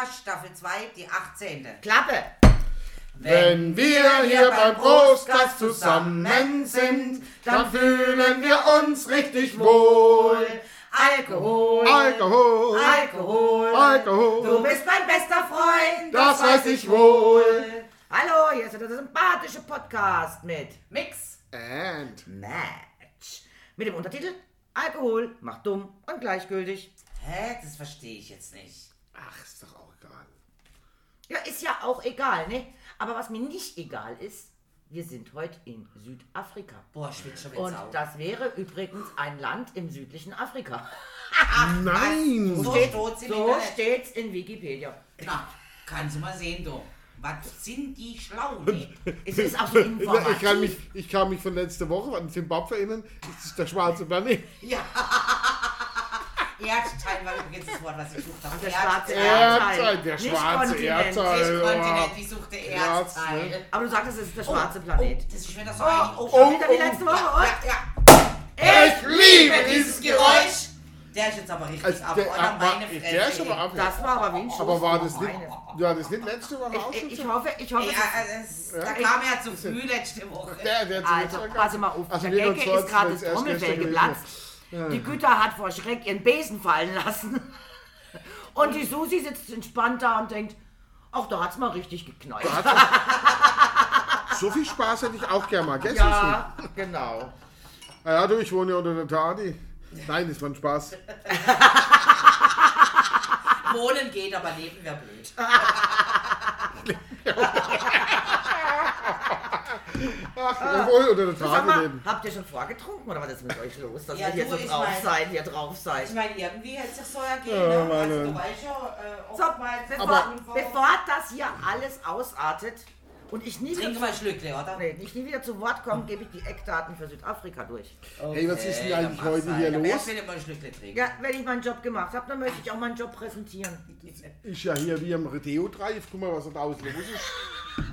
Südafrika, Staffel 2, die 18. Klappe! Wenn wir hier beim Brustgast zusammen sind, dann fühlen wir uns richtig wohl. Alkohol. Alkohol, Alkohol. Alkohol. Du bist mein bester Freund. Das weiß ich wohl. Hallo, hier ist der sympathische Podcast mit Mix. And Match. Mit dem Untertitel Alkohol macht dumm und gleichgültig. Hä? Das verstehe ich jetzt nicht. Ach, ist doch auch egal. Ja, ist ja auch egal, ne? Aber was mir nicht egal ist, wir sind heute in Südafrika. Boah, schwitzt schon wieder Und Sau. das wäre übrigens ein Land im südlichen Afrika. Nein! So Steht- so steht's in Wikipedia. Na, kannst du mal sehen, du. Was sind die schlau, ne? Es ist auch so informativ. Ich kann, mich, ich kann mich von letzter Woche an Zimbabwe erinnern. Das ist der schwarze Planet. Ja. Erdteil war übrigens das Wort, was ich gesucht habe. Der schwarze Erdteil, Erdteil. der nicht schwarze Kontinent. Erdteil. Nicht Kontinent, ich suchte Erdteil. ne? Aber du sagst, es ist der Oh, schwarze Oh, Planet. das ist wieder so ein... Oh, Schon wieder wie letzte Woche, ja, oder? ja, ja. Ich liebe Dieses Geräusch. Der ist jetzt aber richtig Also, ab. der, Oder war, meine der ist aber ab. Das war aber Schuss Aber war das nicht, ja, das nicht letzte Woche auch Ich, schon ich hoffe, ich hoffe, Ja, es äh, das, da kam er zu früh letzte Woche. Der, der Also, pass mal auf, Also der wir Gecke ist gerade das Trommelfell geplatzt. Die Güter hat vor Schreck ihren Besen fallen lassen. Und die Susi sitzt entspannt da und denkt, ach, da hat's mal richtig geknallt. So viel Spaß hätte ich auch gerne mal. Gestern Ja, genau. Ah ja, du, ich wohne ja unter der Tadi. Nein, das war ein Spaß. Wohnen geht, aber leben wäre blöd. Ach, jawohl, unter der Sag Tadi mal, leben. habt ihr schon vorgetrunken oder was ist mit euch los, dass Ja, ihr hier so ich drauf mein- seid, hier drauf Ich seid? meine, irgendwie hätte es sich so ergeben. Ja, ne? Also, du weißt ja, äh, So, bevor, bevor das hier alles ausartet und ich nie Trinke wieder, mal Schlückle, oder? nee, ich nie wieder zu Wort komme, gebe ich die Eckdaten für Südafrika durch. Hey, was ist denn eigentlich heute hier los? Erst will ich mal Schlückle trinken. Ja, wenn ich meinen Job gemacht habe, dann möchte ich auch meinen Job präsentieren. Ist ja hier wie am Rodeo Drive. Guck mal, was da draußen los ist.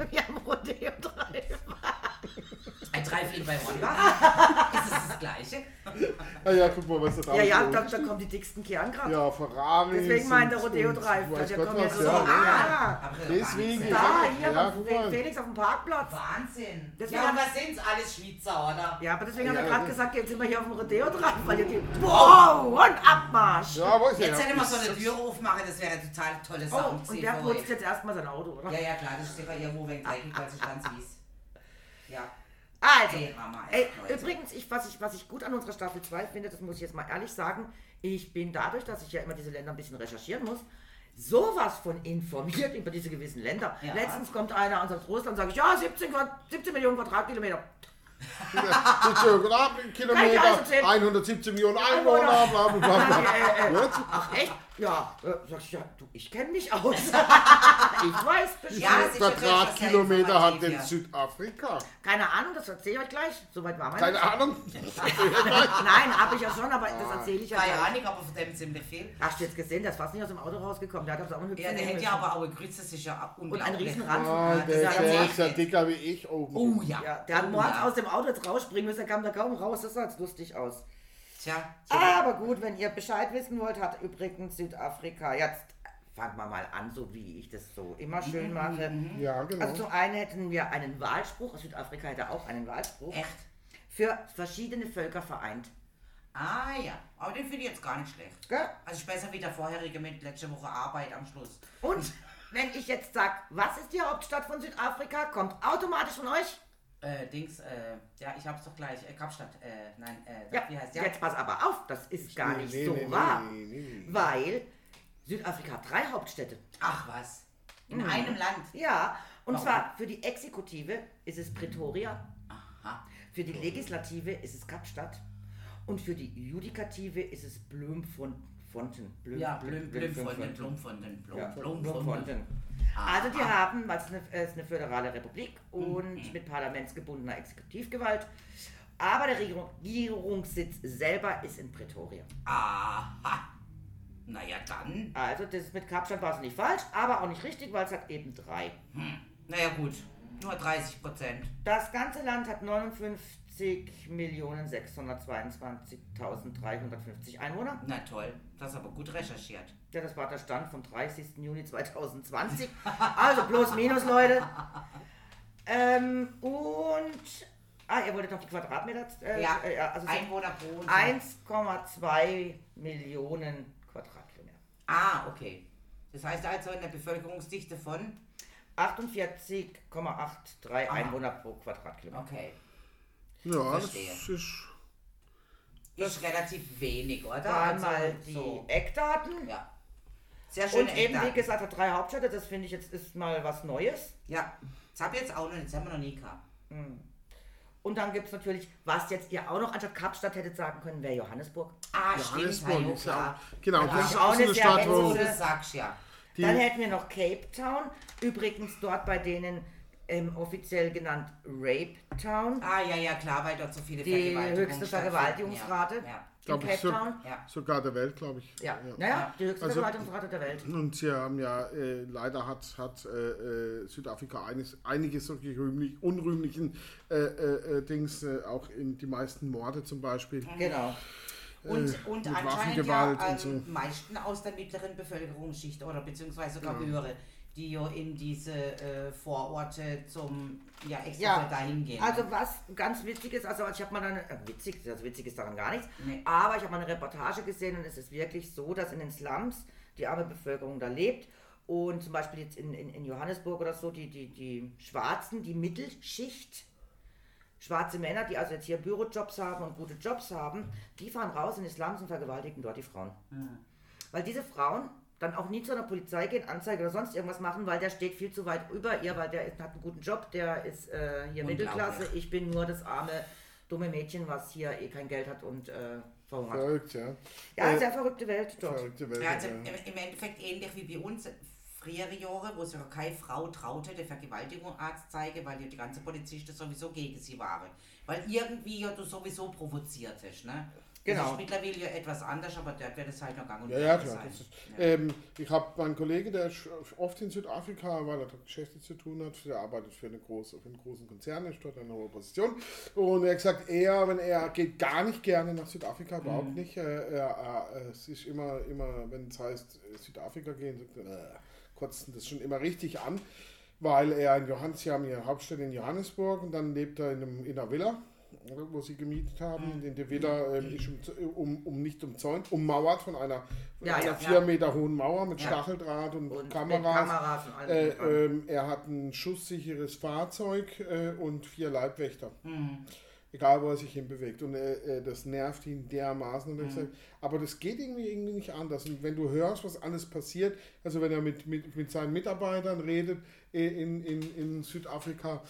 Wir haben Rodeo 3. Ein Drive-In bei One war. Ist das das Gleiche? Ah ja, guck mal, was da draußen Ja, ja, da, da kommen die dicksten Kern gerade. Ja, Ferrari. Deswegen meint der Rodeo Drive. Weiß Da Gott kommen ja was, so, ja. ah, gar Deswegen. da, hier, Ja, mal. Felix auf dem Parkplatz. Wahnsinn. Deswegen ja, und was sind's? Alles Schweizer, oder? Ja, aber deswegen haben Ja, wir gerade das- gesagt, jetzt sind wir hier auf dem Rodeo Drive, weil ihr die... Wow, und Abmarsch! Ja, wo ist Jetzt hätte man so eine Tür aufmachen, das wäre ein total tolle Oh, Sound. und der putzt jetzt erstmal sein Auto, oder? Ja, ja, klar, das ist sicher irgendwo wegen dreckig, weil es ganz wies. Ja. Also, Ey, Mama, ey, übrigens, ich, was, ich, was ich gut an unserer Staffel 2 finde, das muss ich jetzt mal ehrlich sagen, ich bin dadurch, dass ich ja immer diese Länder ein bisschen recherchieren muss, sowas von informiert über diese gewissen Länder. Ja. Letztens kommt einer und sagt Russland, sage ich, ja, 17, Quad- 17 Millionen Quadratkilometer. Kann ich Quadratkilometer, alles erzählen? 117 Millionen Einwohner, bla bla bla. Äh, äh, ach echt? Ja, äh, sag ich, ja, du, ich kenne mich aus. ich weiß Bescheid. Ja, ist Quadratkilometer hat denn ja. Südafrika? Keine Ahnung, das erzähle ich euch gleich. Soweit war mein Keine Ahnung. Nein, habe ich ja schon, aber das erzähle ich ja Keine. Ahnung, aber von dem ziemlich viel. Hast du jetzt gesehen, der ist fast nicht aus dem Auto rausgekommen. Der hat das auch einen Ja, hübschen der hätte ja aber auch Grütze, das ist ja Und einen unglaublich. riesen Ranzen. Ah, das der, ist der ja ist ja dicker wie ich oben. Oh ja. Ja, der hat oh, morgens ja. aus dem Auto jetzt rausspringen müssen, der kam da kaum raus. Das sah jetzt lustig aus. Tja, Aber gut, wenn ihr Bescheid wissen wollt, hat übrigens Südafrika, jetzt fangen wir mal an, so wie ich das so immer schön mache. Ja, genau. Also zum einen hätten wir einen Wahlspruch, Südafrika hätte auch einen Wahlspruch, echt. für verschiedene Völker vereint. Ah ja, aber den finde ich jetzt gar nicht schlecht. Gell? Also ist besser wie der vorherige mit letzte Woche Arbeit am Schluss. Und wenn ich jetzt sage, was ist die Hauptstadt von Südafrika, kommt automatisch von euch. Äh, Dings, äh, ja, ich hab's doch gleich. Äh, Kapstadt, äh, nein, äh, Ja, wie heißt ja? jetzt pass aber auf, das ist gar Nee, nicht nee, so nee, wahr. nee, nee, nee. Weil Südafrika hat drei Hauptstädte. Ach was. In Mhm. einem Land. Ja, und Warum? zwar für die Exekutive ist es Pretoria, Aha. für die Legislative ist es Kapstadt und für die Judikative ist es Blümfonten. Blüm, Ja, Blüm, Blümfonten, Blümfonten. Blumfonten, Blum, Ja, Blumfonten. Also die haben, weil es eine, es ist eine föderale Republik und mit parlamentsgebundener Exekutivgewalt, aber der Regierung, Regierungssitz selber ist in Pretoria. Aha. Naja, dann. Also das ist mit Kapstadt war es nicht falsch, aber auch nicht richtig, weil es hat eben drei. Naja, gut. Nur 30 Prozent. Das ganze Land hat 50.622.350 Einwohner. Na toll, das ist aber gut recherchiert. Ja, das war der Stand vom 30. Juni 2020. Also plus minus, Leute. Ähm, und. Ah, ihr wolltet noch die Quadratmeter. Äh, Ja, äh, also so Einwohner pro. 1,2 Millionen Quadratkilometer. Ah, okay. Das heißt also eine Bevölkerungsdichte von. 48,83 Einwohner pro Quadratkilometer. Okay. Ja, das Verstehe. ist. Ist relativ wenig, oder? Waren mal Also, die so. Eckdaten. Ja. Sehr schön. Und eben, wie gesagt, hat drei Hauptstädte. Das finde ich jetzt ist mal was Neues. Ja, das habe ich jetzt auch noch nicht, das haben wir noch nie gehabt. Und dann gibt es natürlich, was jetzt ihr auch noch anstatt Kapstadt hättet sagen können, wäre Johannesburg. Ah, Johannesburg stimmt, ist ja auch, genau, Ja, das ist auch auch so eine eine sehr Stadt, Wenn wo du das sagst, ja. die, Dann hätten wir noch Cape Town. Übrigens dort bei denen ähm, offiziell genannt Rape Town. Ah, ja, ja, klar, weil dort so viele Die Vergewaltigungen höchste stattfinden. Vergewaltigungsrate Ja, in glaub ich, Cape so, Town. ja. sogar der Welt, glaube ich. Ja, Ja. naja, die höchste Also- Vergewaltigungsrate der Welt. Und sie haben ja, äh, leider hat, hat äh, äh, Südafrika eines, einige solche rühmlich, unrühmlichen äh, äh, äh, Dings, äh, auch in die meisten Morde zum Beispiel. Genau. Und, Äh, und anscheinend ja am so. meisten aus der mittleren Bevölkerungsschicht oder beziehungsweise sogar Ja. höhere, die ja in diese äh, Vororte zum, ja, extra Ja, dahin gehen. Also was ganz witzig ist, also ich habe mal eine, äh, witzig, das witzig ist daran gar nichts, Nee. aber ich habe mal eine Reportage gesehen und es ist wirklich so, dass in den Slums die arme Bevölkerung da lebt und zum Beispiel jetzt in, in, in Johannesburg oder so, die, die, die Schwarzen, die Mittelschicht, schwarze Männer, die also jetzt hier Bürojobs haben und gute Jobs haben, die fahren raus in die Slums und vergewaltigen dort die Frauen. Weil diese Frauen dann auch nie zu einer Polizei gehen, Anzeige oder sonst irgendwas machen, weil der steht viel zu weit über ihr, weil der ist, hat einen guten Job, der ist äh, hier. Mittelklasse. Ich bin nur das arme, dumme Mädchen, was hier eh kein Geld hat und äh, verhungert. Verrückt, ja. Ja, Äh, sehr verrückte Welt dort. Verrückte Welt. ja, also ja. im, im Endeffekt ähnlich wie bei uns frühere Jahre, wo sich keine Frau traute, der Vergewaltigung anzuzeigen, weil ja die ganze Polizisten sowieso gegen sie waren. Weil irgendwie ja du sowieso provoziert hast, ne? Genau. Das ist mittlerweile ja etwas anders, aber dort wird es halt noch gang und Ja, ja, klar. ist, Ja. ähm, ich habe meinen Kollegen, der ist oft in Südafrika, weil er dort Geschäfte zu tun hat. Der arbeitet für, eine große, für einen großen Konzern, ist dort in einer hohen Position. Und er hat gesagt, er, wenn er geht gar nicht gerne nach Südafrika, überhaupt nicht. Äh, er, äh, es ist immer, immer, wenn es heißt Südafrika gehen, sagt er, äh, kotzt ihn das schon immer richtig an, weil er in Johannes, sie haben ihre Hauptstadt in Johannesburg und dann lebt er in, einem, in einer Villa wo sie gemietet haben. In der Villa ähm, ist um, um, um nicht umzäunt, ummauert von einer, Ja, einer ja, vier ja. Meter hohen Mauer mit. Stacheldraht und, Und Kameras. Und. Äh, ähm, er hat ein schusssicheres Fahrzeug äh, und vier Leibwächter. Mhm. Egal, wo er sich hinbewegt. Und äh, äh, das nervt ihn dermaßen. Und Mhm. sagt, aber das geht irgendwie, irgendwie nicht anders. Und wenn du hörst, was alles passiert, also wenn er mit, mit, mit seinen Mitarbeitern redet äh, in, in, in Südafrika,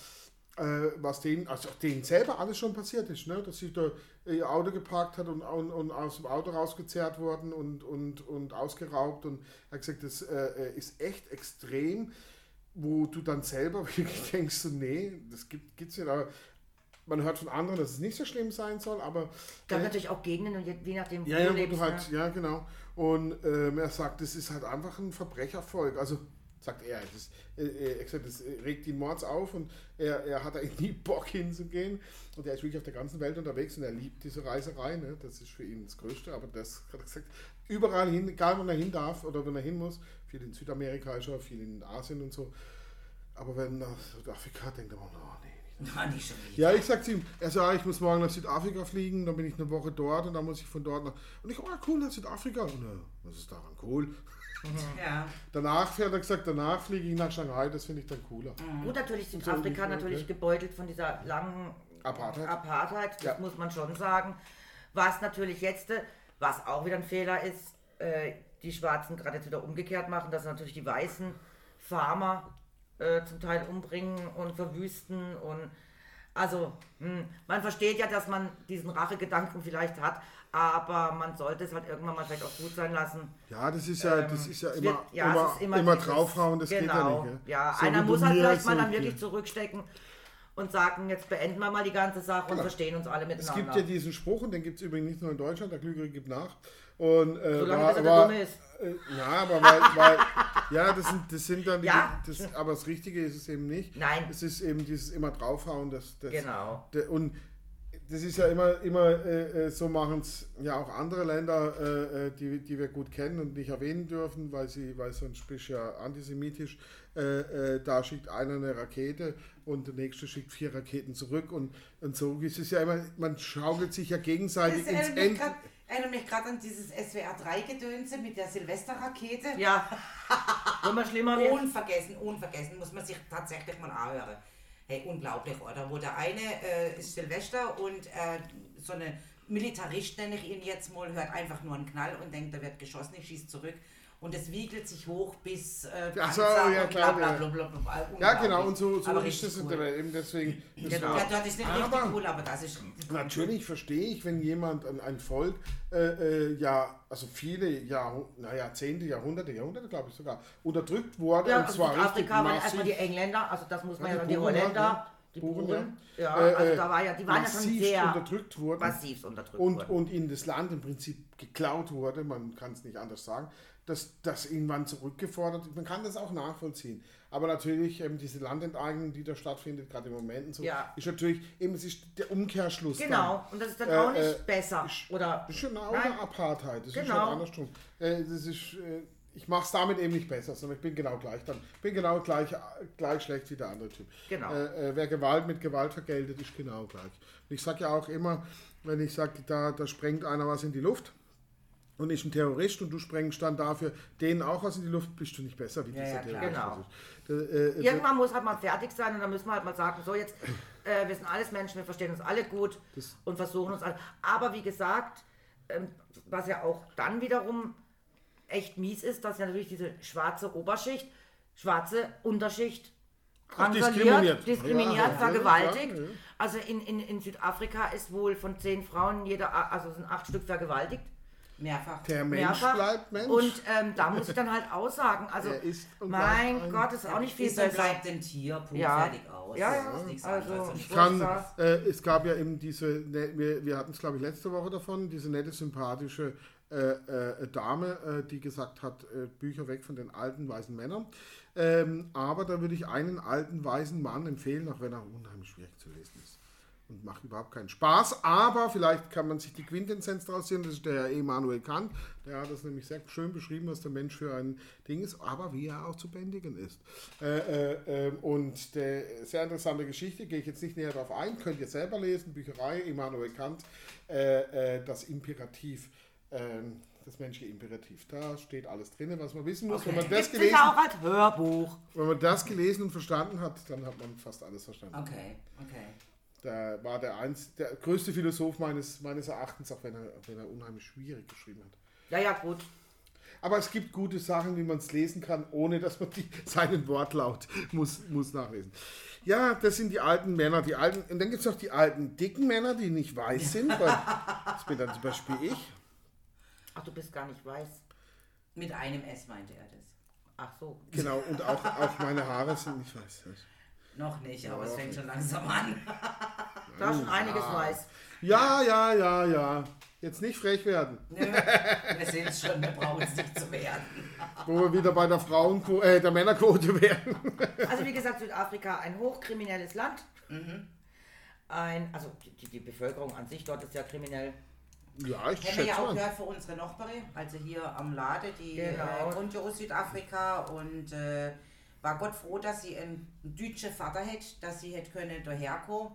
äh, was denen, also denen selber alles schon passiert ist, ne? dass sie da ihr Auto geparkt hat und, und, und aus dem Auto rausgezerrt worden und, und, und ausgeraubt. Und er hat gesagt, das äh, ist echt extrem, wo du dann selber wirklich denkst, so, nee, das gibt es nicht. Aber man hört von anderen, dass es nicht so schlimm sein soll, aber Es gab äh, natürlich auch Gegenden und je, je nachdem, wo ja, ja, du wo lebst. du halt, ne? ja, genau. Und ähm, er sagt, das ist halt einfach ein Verbrechervolk. Also sagt er, das, äh, äh, er das regt ihn mords auf und er, er hat eigentlich nie Bock hinzugehen. Und er ist wirklich auf der ganzen Welt unterwegs und er liebt diese Reiserei. Ne? Das ist für ihn das Größte. Aber das hat er gesagt, überall hin, egal wo er hin darf oder wenn er hin muss, viel in Südamerika ist er, viel in Asien und so. Aber wenn er nach Südafrika denkt er, oh nee, Na, nicht schon wieder. ja, ich sag zu ihm, er sagt, ah, ich muss morgen nach Südafrika fliegen, dann bin ich eine Woche dort und dann muss ich von dort nach. Und ich, oh cool, nach Südafrika. Und äh, was ist daran cool? Ja. Danach hat er gesagt, danach fliege ich nach Shanghai, das finde ich dann cooler. Gut, natürlich so Südafrika ungefähr, natürlich ne? gebeutelt von dieser langen Apartheid. Apartheid, das Ja. muss man schon sagen. Was natürlich jetzt, was auch wieder ein Fehler ist, äh, die Schwarzen gerade jetzt wieder umgekehrt machen, dass natürlich die weißen Farmer äh, zum Teil umbringen und verwüsten und also hm, man versteht ja, dass man diesen Rachegedanken vielleicht hat, aber man sollte es halt irgendwann mal vielleicht auch gut sein lassen. Ja, das ist ja, Ähm, das ist ja es immer, wird- ja, es immer, ist immer immer, dieses- draufhauen, das geht ja genau, nicht. gell? Ja, So einer muss halt vielleicht mal dann wirklich zurückstecken und sagen, jetzt beenden wir mal die ganze Sache und verstehen uns alle Es miteinander. gibt ja diesen Spruch, und den gibt es übrigens nicht nur in Deutschland, der Klügere gibt nach. Und, äh, Solange war, er war, Dumme ist. Äh, ja, aber weil, weil ja, das sind, das sind dann die, Ja. das, aber das Richtige ist es eben nicht. Nein. Es ist eben dieses immer draufhauen, das, das Genau. der, und das ist ja immer, immer äh, äh so machen es ja auch andere Länder, äh, äh, die, die wir gut kennen und nicht erwähnen dürfen, weil sie, weil sonst bist ja antisemitisch. Äh, äh, da schickt einer eine Rakete und der nächste schickt vier Raketen zurück und, und so ist es ja immer, man schaukelt sich ja gegenseitig ins Ende. Erinnert mich gerade an dieses SWR-3-Gedönse mit der Silvesterrakete. Ja. Wenn man schlimmer wird. Unvergessen, unvergessen, muss man sich tatsächlich mal anhören. Hey, unglaublich, oder? Wo der eine äh, ist Silvester und äh, so eine Militarist, nenne ich ihn jetzt mal, hört einfach nur einen Knall und denkt, da wird geschossen, ich schieße zurück. Und es wiegelt sich hoch bis äh, so, ja, klar, bla, ja. bla, bla, Ja, genau, und so, so Aber ist es cool. eben deswegen. das war- Ja, dort ist nicht Aber- richtig cool, aber das ist. Natürlich verstehe ich, wenn jemand, ein, ein Volk, äh, äh, ja, also viele Jahr, na, Jahrzehnte, Jahrhunderte, Jahrhunderte glaube ich sogar, unterdrückt wurde Ja, und also zwar richtig Südafrika waren ja erstmal die Engländer, also das muss man Ja, ja die die Holländer, ne? Buren. Ja, Äh, also äh, da war ja, die waren ja schon sehr unterdrückt wurden massiv unterdrückt und, worden. und in das Land im Prinzip geklaut wurde, man kann es nicht anders sagen, dass das irgendwann zurückgefordert man kann das auch nachvollziehen. Aber natürlich ähm, diese Landenteignung, die da stattfindet, gerade im Moment und so, Ja. ist natürlich eben es ist der Umkehrschluss. dann. Genau, und das ist dann Äh, auch nicht äh, besser. Oder Das ist schon auch eine Apartheid. Das ist Genau. schon andersrum. Äh, das ist, äh, ich mache es damit eben nicht besser, sondern ich bin genau gleich dann. bin genau gleich, gleich schlecht wie der andere Typ. Genau. Äh, äh, wer Gewalt mit Gewalt vergeltet, ist genau gleich. Und ich sage ja auch immer, wenn ich sage, da, da sprengt einer was in die Luft und ist ein Terrorist und du sprengst dann dafür den auch was in die Luft, bist du nicht besser wie Ja, dieser ja. Terrorist. Das ist- äh, äh, irgendwann muss halt mal fertig sein und dann müssen wir halt mal sagen, so jetzt, äh, wir sind alles Menschen, wir verstehen uns alle gut und versuchen uns alle. Aber wie gesagt, ähm, was ja auch dann wiederum echt mies ist, dass ja natürlich diese schwarze Oberschicht, schwarze Unterschicht diskriminiert. diskriminiert, Ja, vergewaltigt. ja, ja. Also in, in, in Südafrika ist wohl von zehn Frauen jeder, also sind acht Stück vergewaltigt. Mehrfach. der Mensch mehrfach. bleibt Mensch. Und ähm, da muss ich dann halt aussagen, also mein Gott, ist auch nicht viel besser. bleibt ein Tier, Punkt, Ja. fertig aus. Ja, Das ja, ist nichts also-. Und Ich kann, äh, es gab ja eben diese, ne, wir, wir hatten es glaube ich letzte Woche davon, diese nette, sympathische äh, äh, Dame, äh, die gesagt hat, äh, Bücher weg von den alten weißen Männern. Ähm, aber da würde ich einen alten weißen Mann empfehlen, auch wenn er unheimlich schwierig zu lesen ist. Und macht überhaupt keinen Spaß, aber vielleicht kann man sich die Quintessenz daraus ziehen, das ist der Emanuel Kant, der hat das nämlich sehr schön beschrieben, was der Mensch für ein Ding ist, aber wie er auch zu bändigen ist. Äh, äh, äh, und der sehr interessante Geschichte, gehe ich jetzt nicht näher darauf ein, könnt ihr selber lesen, Bücherei, Emanuel Kant, äh, äh, das Imperativ, äh, das menschliche Imperativ. Da steht alles drin, was man wissen muss. Wenn, man das Gibt es gelesen, auch als Hörbuch. wenn man das gelesen und verstanden hat, dann hat man fast alles verstanden. Okay, okay. Da war der, eins, der größte Philosoph meines, meines Erachtens, auch wenn er, wenn er unheimlich schwierig geschrieben hat. Ja, ja, gut. Aber es gibt gute Sachen, wie man es lesen kann, ohne dass man die, seinen Wortlaut muss, muss nachlesen. Ja, das sind die alten Männer, die alten. Und dann gibt es noch die alten dicken Männer, die nicht weiß sind. Weil, das bin dann zum Beispiel ich. Ach, du bist gar nicht weiß. Mit einem S meinte er das. Ach so. Genau, und auch, auch meine Haare sind nicht weiß. Noch nicht, aber es fängt schon langsam an. Da ist schon einiges weiß. Ja, ja, ja, ja. Jetzt nicht frech werden. Nö, wir sehen es schon, wir brauchen es nicht zu werden. Wo wir wieder bei der Frauen äh, der Männerquote werden. Also wie gesagt, Südafrika ein hochkriminelles Land. Ein, also die, die Bevölkerung an sich dort ist ja kriminell. Ja, ich Kennen wir ja auch gehört für unsere Nachbarin, also hier am Lade, die Genau. äh, kommt ja aus Südafrika und äh, war Gott froh, dass sie einen deutschen Vater hätte, dass sie hätte können daherkommen.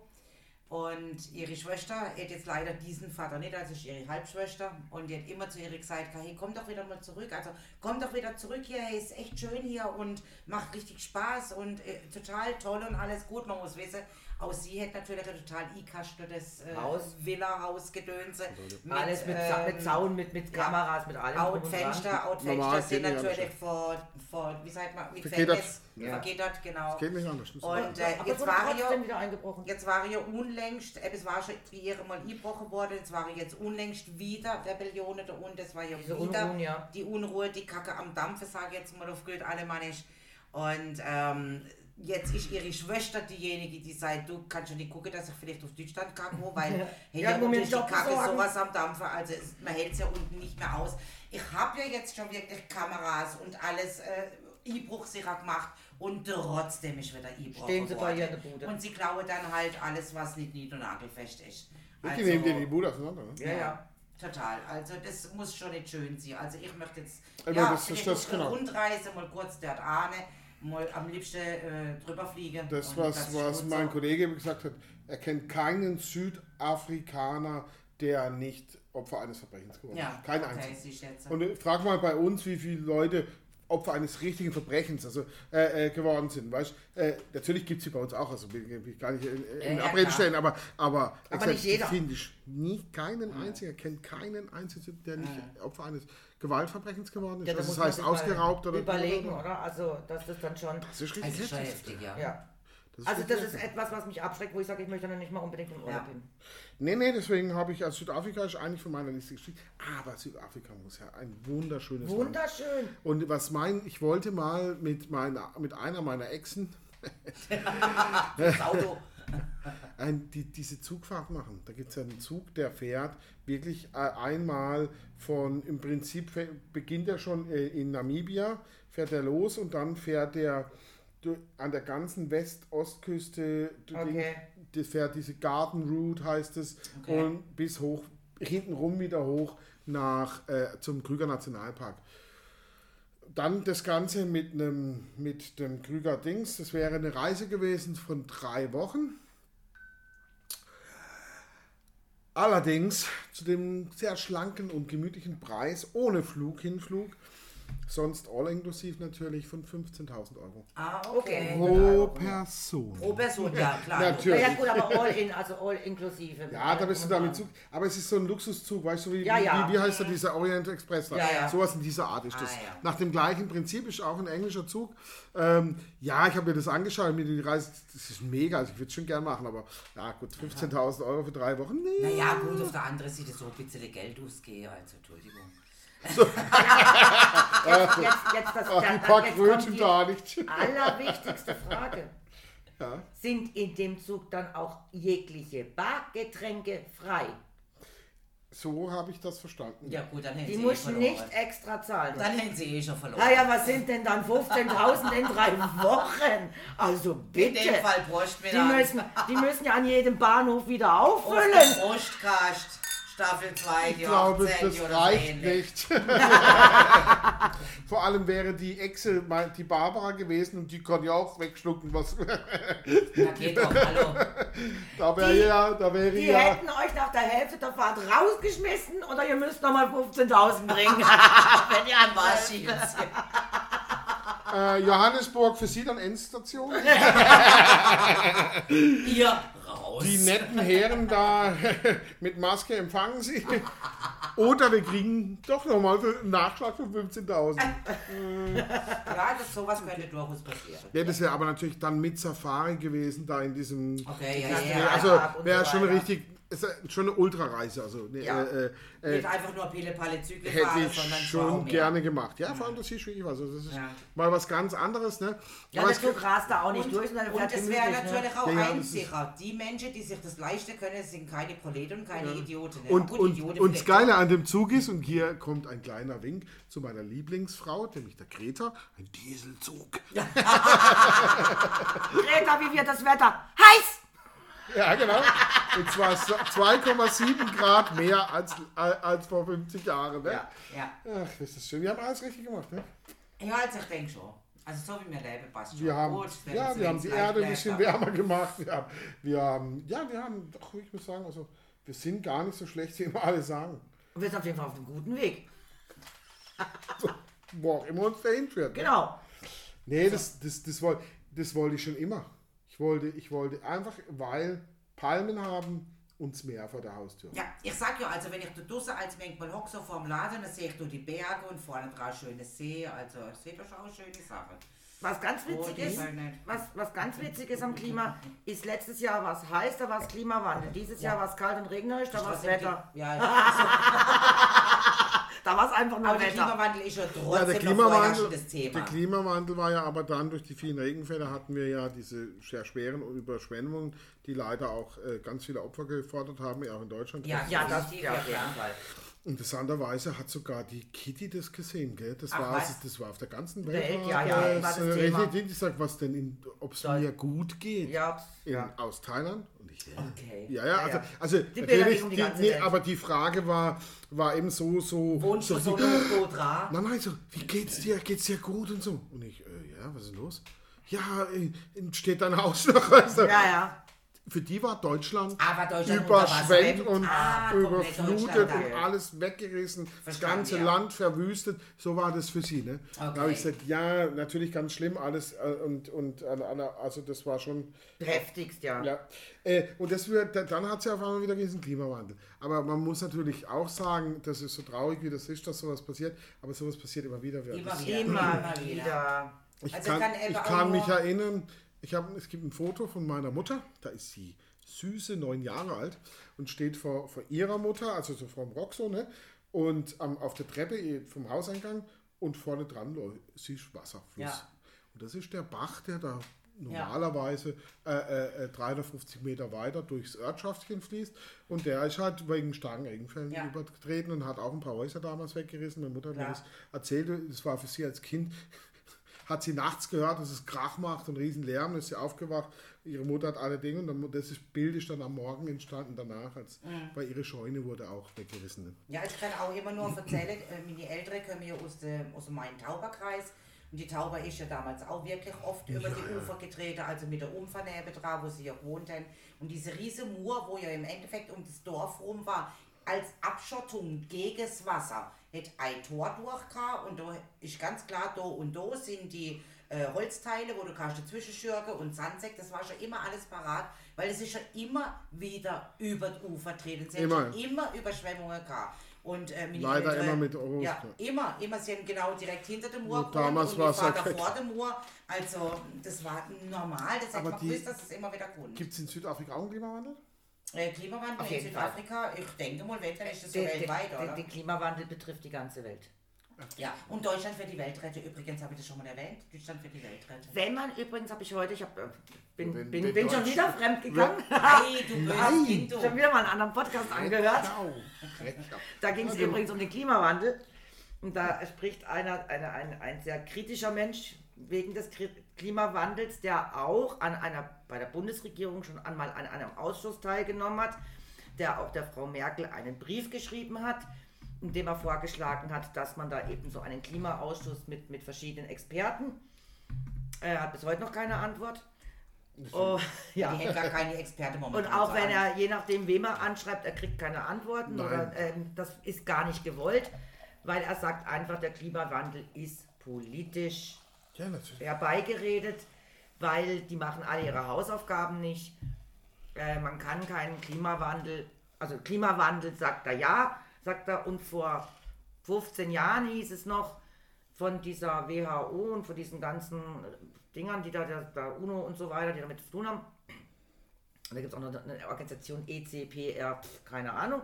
Und ihre Schwester hat jetzt leider diesen Vater nicht, also ist ihre Halbschwester. Und die hat immer zu ihr gesagt, hey, komm doch wieder mal zurück. Also komm doch wieder zurück hier, hey, ist echt schön hier und macht richtig Spaß und äh, total toll und alles gut. Man muss wissen, aus sie hätte natürlich ein total eingekasteltes äh, Haus. Villa-Hausgedönse. Alles mit, Za ähm, mit Zaun, mit, mit ja. Kameras, mit allem. dran. Outfenster, Outfenster Normal sind natürlich vor, vor, wie sagt man, mit Vergittert. Ja. vergittert, genau. Geht nicht anders. Und äh, Aber jetzt war ja, wieder eingebrochen. jetzt war ja unlängst, äh, es war schon bei ihr mal eingebrochen worden, jetzt war jetzt unlängst wieder Rebellionen da unten, das war ja Diese wieder Unruhen, ja. die Unruhe, die Kacke am Dampfe, sage ich jetzt mal auf gut Alemannisch. Und ähm, jetzt ist ihre Schwester diejenige, die sagt, du kannst schon nicht gucken, dass ich vielleicht auf Deutschland kacke, weil hey, Ja, ja, unten mit ist die Kacke besorgen. sowas am Dampfe, also es, man hält es ja unten nicht mehr aus. Ich habe ja jetzt schon wirklich Kameras und alles äh, Einbruchsicher gemacht und trotzdem ist wieder Einbruch Stehen sie bei ihr in der Bude. Und sie klauen dann halt alles, was nicht nied- und nagelfest ist. Die nehmen dir die Bude auseinander. Ne? Ja, ja. Total. Also das muss schon nicht schön sein. Also ich möchte jetzt Aber ja, das wenn ist ich das, genau. Rundreise mal kurz der Ahne, mal am liebsten äh, drüber fliegen. Das, Und was, ist was mein so. Kollege gesagt hat, er kennt keinen Südafrikaner, der nicht Opfer eines Verbrechens geworden Ja, ist. Kein okay, einziger. Und frag mal bei uns, wie viele Leute Opfer eines richtigen Verbrechens also, äh, äh, geworden sind. Weißt? Äh, natürlich gibt es sie bei uns auch, also will ich gar nicht in, in Ja, Abrede klar. stellen, aber, aber, Aber nicht jeder. finde ich nicht keinen einzigen, kennt keinen einzigen, der nicht Opfer eines Gewaltverbrechens geworden ist. Ja, da also das heißt ausgeraubt oder Überlegen, oder? Also, das ist dann schon. Das ist richtig heftig. heftig, ja. Ja. Das Also, das ist heftig. etwas, was mich abschreckt, wo ich sage, ich möchte dann nicht mal unbedingt im Urlaub Ja. hin. Nee, nee, deswegen habe ich, also Südafrika ist eigentlich von meiner Liste gestrichen. Aber Südafrika muss ja ein wunderschönes Land. Wunderschön. Und was mein, ich wollte mal mit, meiner, mit einer meiner Exen Das Auto. ein, die, diese Zugfahrt machen. Da gibt es ja einen Zug, der fährt wirklich äh, einmal von, im Prinzip beginnt er schon äh, in Namibia, fährt er los und dann fährt er an der ganzen West-Ostküste, Okay. Das fährt diese Garden Route heißt es, Okay. und bis hoch, hintenrum wieder hoch nach, äh, zum Krüger Nationalpark. Dann das Ganze mit, einem, mit dem Krüger Dings. Das wäre eine Reise gewesen von drei Wochen. Allerdings zu dem sehr schlanken und gemütlichen Preis, ohne Flug, Hinflug, sonst all inklusiv natürlich von 15.000 Euro. Ah, Okay. Pro Person. Pro Person, ja, klar. Natürlich. Ja, gut, aber all in, also all inklusive. Ja, da bist du damit Zug. Aber es ist so ein Luxuszug, weißt du, wie, Ja, ja. wie, wie heißt der, dieser Orient Express da? Ja, ja. Sowas in dieser Art ist das. Ah, ja. Nach dem gleichen Prinzip ist auch ein englischer Zug. Ähm, ja, ich habe mir das angeschaut, mir die Reise, das ist mega, also ich würde es schon gern machen, aber ja gut, 15.000 Euro für drei Wochen, nee. Naja, gut, auf der anderen Seite so ein bisschen Geld ausgehen, also Entschuldigung. Jetzt, jetzt, jetzt das, Ach, die da- paar Kröten die da nicht. allerwichtigste Frage. Ja. Sind in dem Zug dann auch jegliche Bargetränke frei? So habe ich das verstanden. Ja gut, dann hätten Die sie eh musst du verloren. nicht extra zahlen. Dann hätten sie eh schon verloren. Naja, was sind denn dann 15.000 in drei Wochen? Also In bitte. dem Fall Brust Die wieder müssen, die müssen ja an jedem Bahnhof wieder auf der auffüllen. Brustkast, Staffel 2, Ich die glaube, 18 das reicht ähnlich. nicht. Vor allem wäre die Exe mal die Barbara gewesen und die kann ja auch wegschlucken, was Na geht doch, hallo. da wäre Die- ja, da wäre Die ja. hätten euch nach der Hälfte der Fahrt rausgeschmissen oder ihr müsst nochmal 15.000 bringen. Wenn ihr an Was jetzt? Äh, Johannesburg für Sie dann Endstation. Ihr raus. Die netten Herren da mit Maske empfangen Sie. Oder wir kriegen doch nochmal einen Nachschlag von 15.000. Ja, das, sowas könnte durchaus passieren. Ja, das wäre aber natürlich dann mit Safari gewesen, da in diesem. Okay, ja, Ja, ja, also wäre so schon richtig, ist ja schon eine Ultrareise. Also ne, Ja. äh, äh, Nicht einfach nur Pille-Palle-Züge hätte fahren, ich sondern schon schon mehr. gerne gemacht. Ja, vor allem das ist wirklich was. Also das ist Ja. mal was ganz anderes. Ne? Ja, Aber der es Zug rast da auch nicht Und, durch, und fährt es wäre ne? natürlich auch Ja, ja, das einfacher. Die Menschen, die sich das leisten können, sind keine Proleten und keine Idioten. Ne? Und, Gut, und, Idioten und das Geile an dem Zug ist, und hier kommt ein kleiner Wink zu meiner Lieblingsfrau, nämlich der Greta, ein Dieselzug. Greta, wie wird das Wetter? Heiß! Ja, genau. Und zwar so 2,7 Grad mehr als, als vor 50 Jahren. Ne? Ja. Ja. Ach, das ist schön. Wir haben alles richtig gemacht. Ne? ja, also ich denke schon. Also so wie wir leben, passt schon. Wir haben, Gut, ja, wir haben die Erde ein bisschen wärmer gemacht. Wir haben, wir haben, ja, wir haben, doch, ich muss sagen, also wir sind gar nicht so schlecht, wie immer alle sagen. Und wir sind auf jeden Fall auf einem guten Weg. Wo auch immer uns dahin führt. Ne? Genau. Nee, das, das, das, wollte, das wollte ich schon immer. Ich wollte, ich wollte einfach, weil Palmen haben, uns Meer vor der Haustür. Ja, ich sag ja, also wenn ich da draußen als manchmal hocke so vor dem Laden, dann sehe ich da die Berge und vorne dran schöne See, also ich sehe da schon eine schöne Sache. Was ganz Oh, witzig die ist, halt was, was ganz witzig ist am Klima, ist letztes Jahr war es heiß, da war es Klimawandel. Dieses Jahr war es kalt und regnerisch, da war es Wetter. Ja, Da war es einfach nur aber der Wetter. Klimawandel ist ja Ja, trotzdem der noch Klimawandel, vorherrschendes Thema. der Klimawandel war ja aber dann durch die vielen Regenfälle hatten wir ja diese sehr schweren Überschwemmungen, die leider auch äh, ganz viele Opfer gefordert haben, auch in Deutschland. ja, Ja, ja, das- das, ja, ja, auf jeden ja. Fall. Interessanterweise hat sogar die Kitty das gesehen, gell? Das, Ach, war, was? das war auf der ganzen Welt. Welt, ja, ja, das, war das äh, Thema. Ich sag, was denn, ob es mir gut geht Ja, in, ja. aus Thailand. Okay. Ja, ja, also, also Bilder natürlich, die die, nee, aber die Frage war, war eben so, so, Wohnst so, so wie, eine Quadrat? nein, nein, so, wie geht's dir, geht's dir gut und so. Und ich, äh, ja, was ist los? Ja, äh, steht dein Haus noch, du? Ja, ja. Für die war Deutschland Aber Deutschland überschwemmt und Ah, überflutet und alles weggerissen, das ganze ja. Land verwüstet. So war das für sie. Ne? Da Okay. habe ich gesagt, ja, natürlich ganz schlimm alles äh, und, und äh, also das war schon Heftigst, ja. ja, äh, und das wird, da- dann hat sie auf einmal wieder diesen Klimawandel. Aber man muss natürlich auch sagen, das ist so traurig, wie das ist, dass sowas passiert, aber sowas passiert immer wieder. Immer wieder. Immer wieder. Ich Also kann, kann ich kann mich erinnern, ich hab, es gibt ein Foto von meiner Mutter, da ist sie süße neun Jahre alt und steht vor, vor ihrer Mutter, also so vor dem Rock so, ne? Und am- auf der Treppe eh, vom Hauseingang und vorne dran ist Wasserfluss. Ja. Und das ist der Bach, der da normalerweise äh, äh, 350 Meter weiter durchs Örtschaftchen fließt. Und der ist halt wegen starken Regenfällen Ja. übertreten und hat auch ein paar Häuser damals weggerissen. Meine Mutter hat mir das erzählt, das war für sie als Kind hat sie nachts gehört, dass es Krach macht und riesen Lärm, ist sie aufgewacht. Ihre Mutter hat alle Dinge und dann, das ist, Bild ist dann am Morgen entstanden danach, als Mhm. weil ihre Scheune wurde auch weggerissen. Ja, ich kann auch immer nur erzählen, äh, meine Eltern kommen ja aus dem, aus dem Main-Tauber-Kreis. Und die Tauber ist ja damals auch wirklich oft über die Ufer getreten, also mit der Umfernähe dran, wo sie ja gewohnt haben. Und diese riesige Mur, wo ja im Endeffekt um das Dorf rum war, als Abschottung gegen das Wasser, hat ein Tor durchgehauen und da ist ganz klar, da und da sind die äh, Holzteile, wo du kannst dazwischen schürgen und Sandsäck, das war schon immer alles parat, weil es ist ja immer wieder über die Ufer treten. Sie haben Immer. schon immer Überschwemmungen gehabt. Und, äh, Leider Eltern- immer mit Ost, Ja, immer, immer. Sie haben genau direkt hinter dem Mur Und damals war es ja vor dem Mur. Also, das war normal. Das hätte Aber man gewusst, dass es immer wieder kommt. Gibt es in Südafrika auch einen Klimawandel? Äh, Klimawandel in jeden Fall. Südafrika, ich denke mal, weltweit ist das so weltweit, der, oder? der Klimawandel betrifft die ganze Welt. Ja, und Deutschland für die Welt retten. Übrigens habe ich das schon mal erwähnt. Deutschland für die Welt retten. Wenn man übrigens, habe ich heute, ich hab, äh, bin, Wenn- bin, wenn bin schon wieder fremd gegangen, Hey, du böses Kind, du. schon wieder mal einen anderen Podcast angehört. Genau. Da ging es übrigens um den Klimawandel. Und da spricht einer, einer, ein, ein sehr kritischer Mensch wegen des Klimawandels, der auch an einer, bei der Bundesregierung schon einmal an einem Ausschuss teilgenommen hat, der auch der Frau Merkel einen Brief geschrieben hat, in dem er vorgeschlagen hat, dass man da eben so einen Klimaausschuss mit, mit verschiedenen Experten. Er hat bis heute noch keine Antwort. Oh, ja. Die hätten gar keine Experte Und momentan. auch so wenn er, je nachdem, wem er anschreibt, er kriegt keine Antworten Nein. oder ähm, das ist gar nicht gewollt, weil er sagt einfach, der Klimawandel ist politisch Ja, herbeigeredet, weil die machen alle ihre Hausaufgaben nicht. Äh, man kann keinen Klimawandel, also Klimawandel sagt er ja, sagt er, und vor 15 Jahren hieß es noch von dieser WHO und von diesen ganzen Dingern, die da, der, der UNO und so weiter, die damit zu tun haben. Und da gibt es auch noch eine Organisation ECPR, keine Ahnung,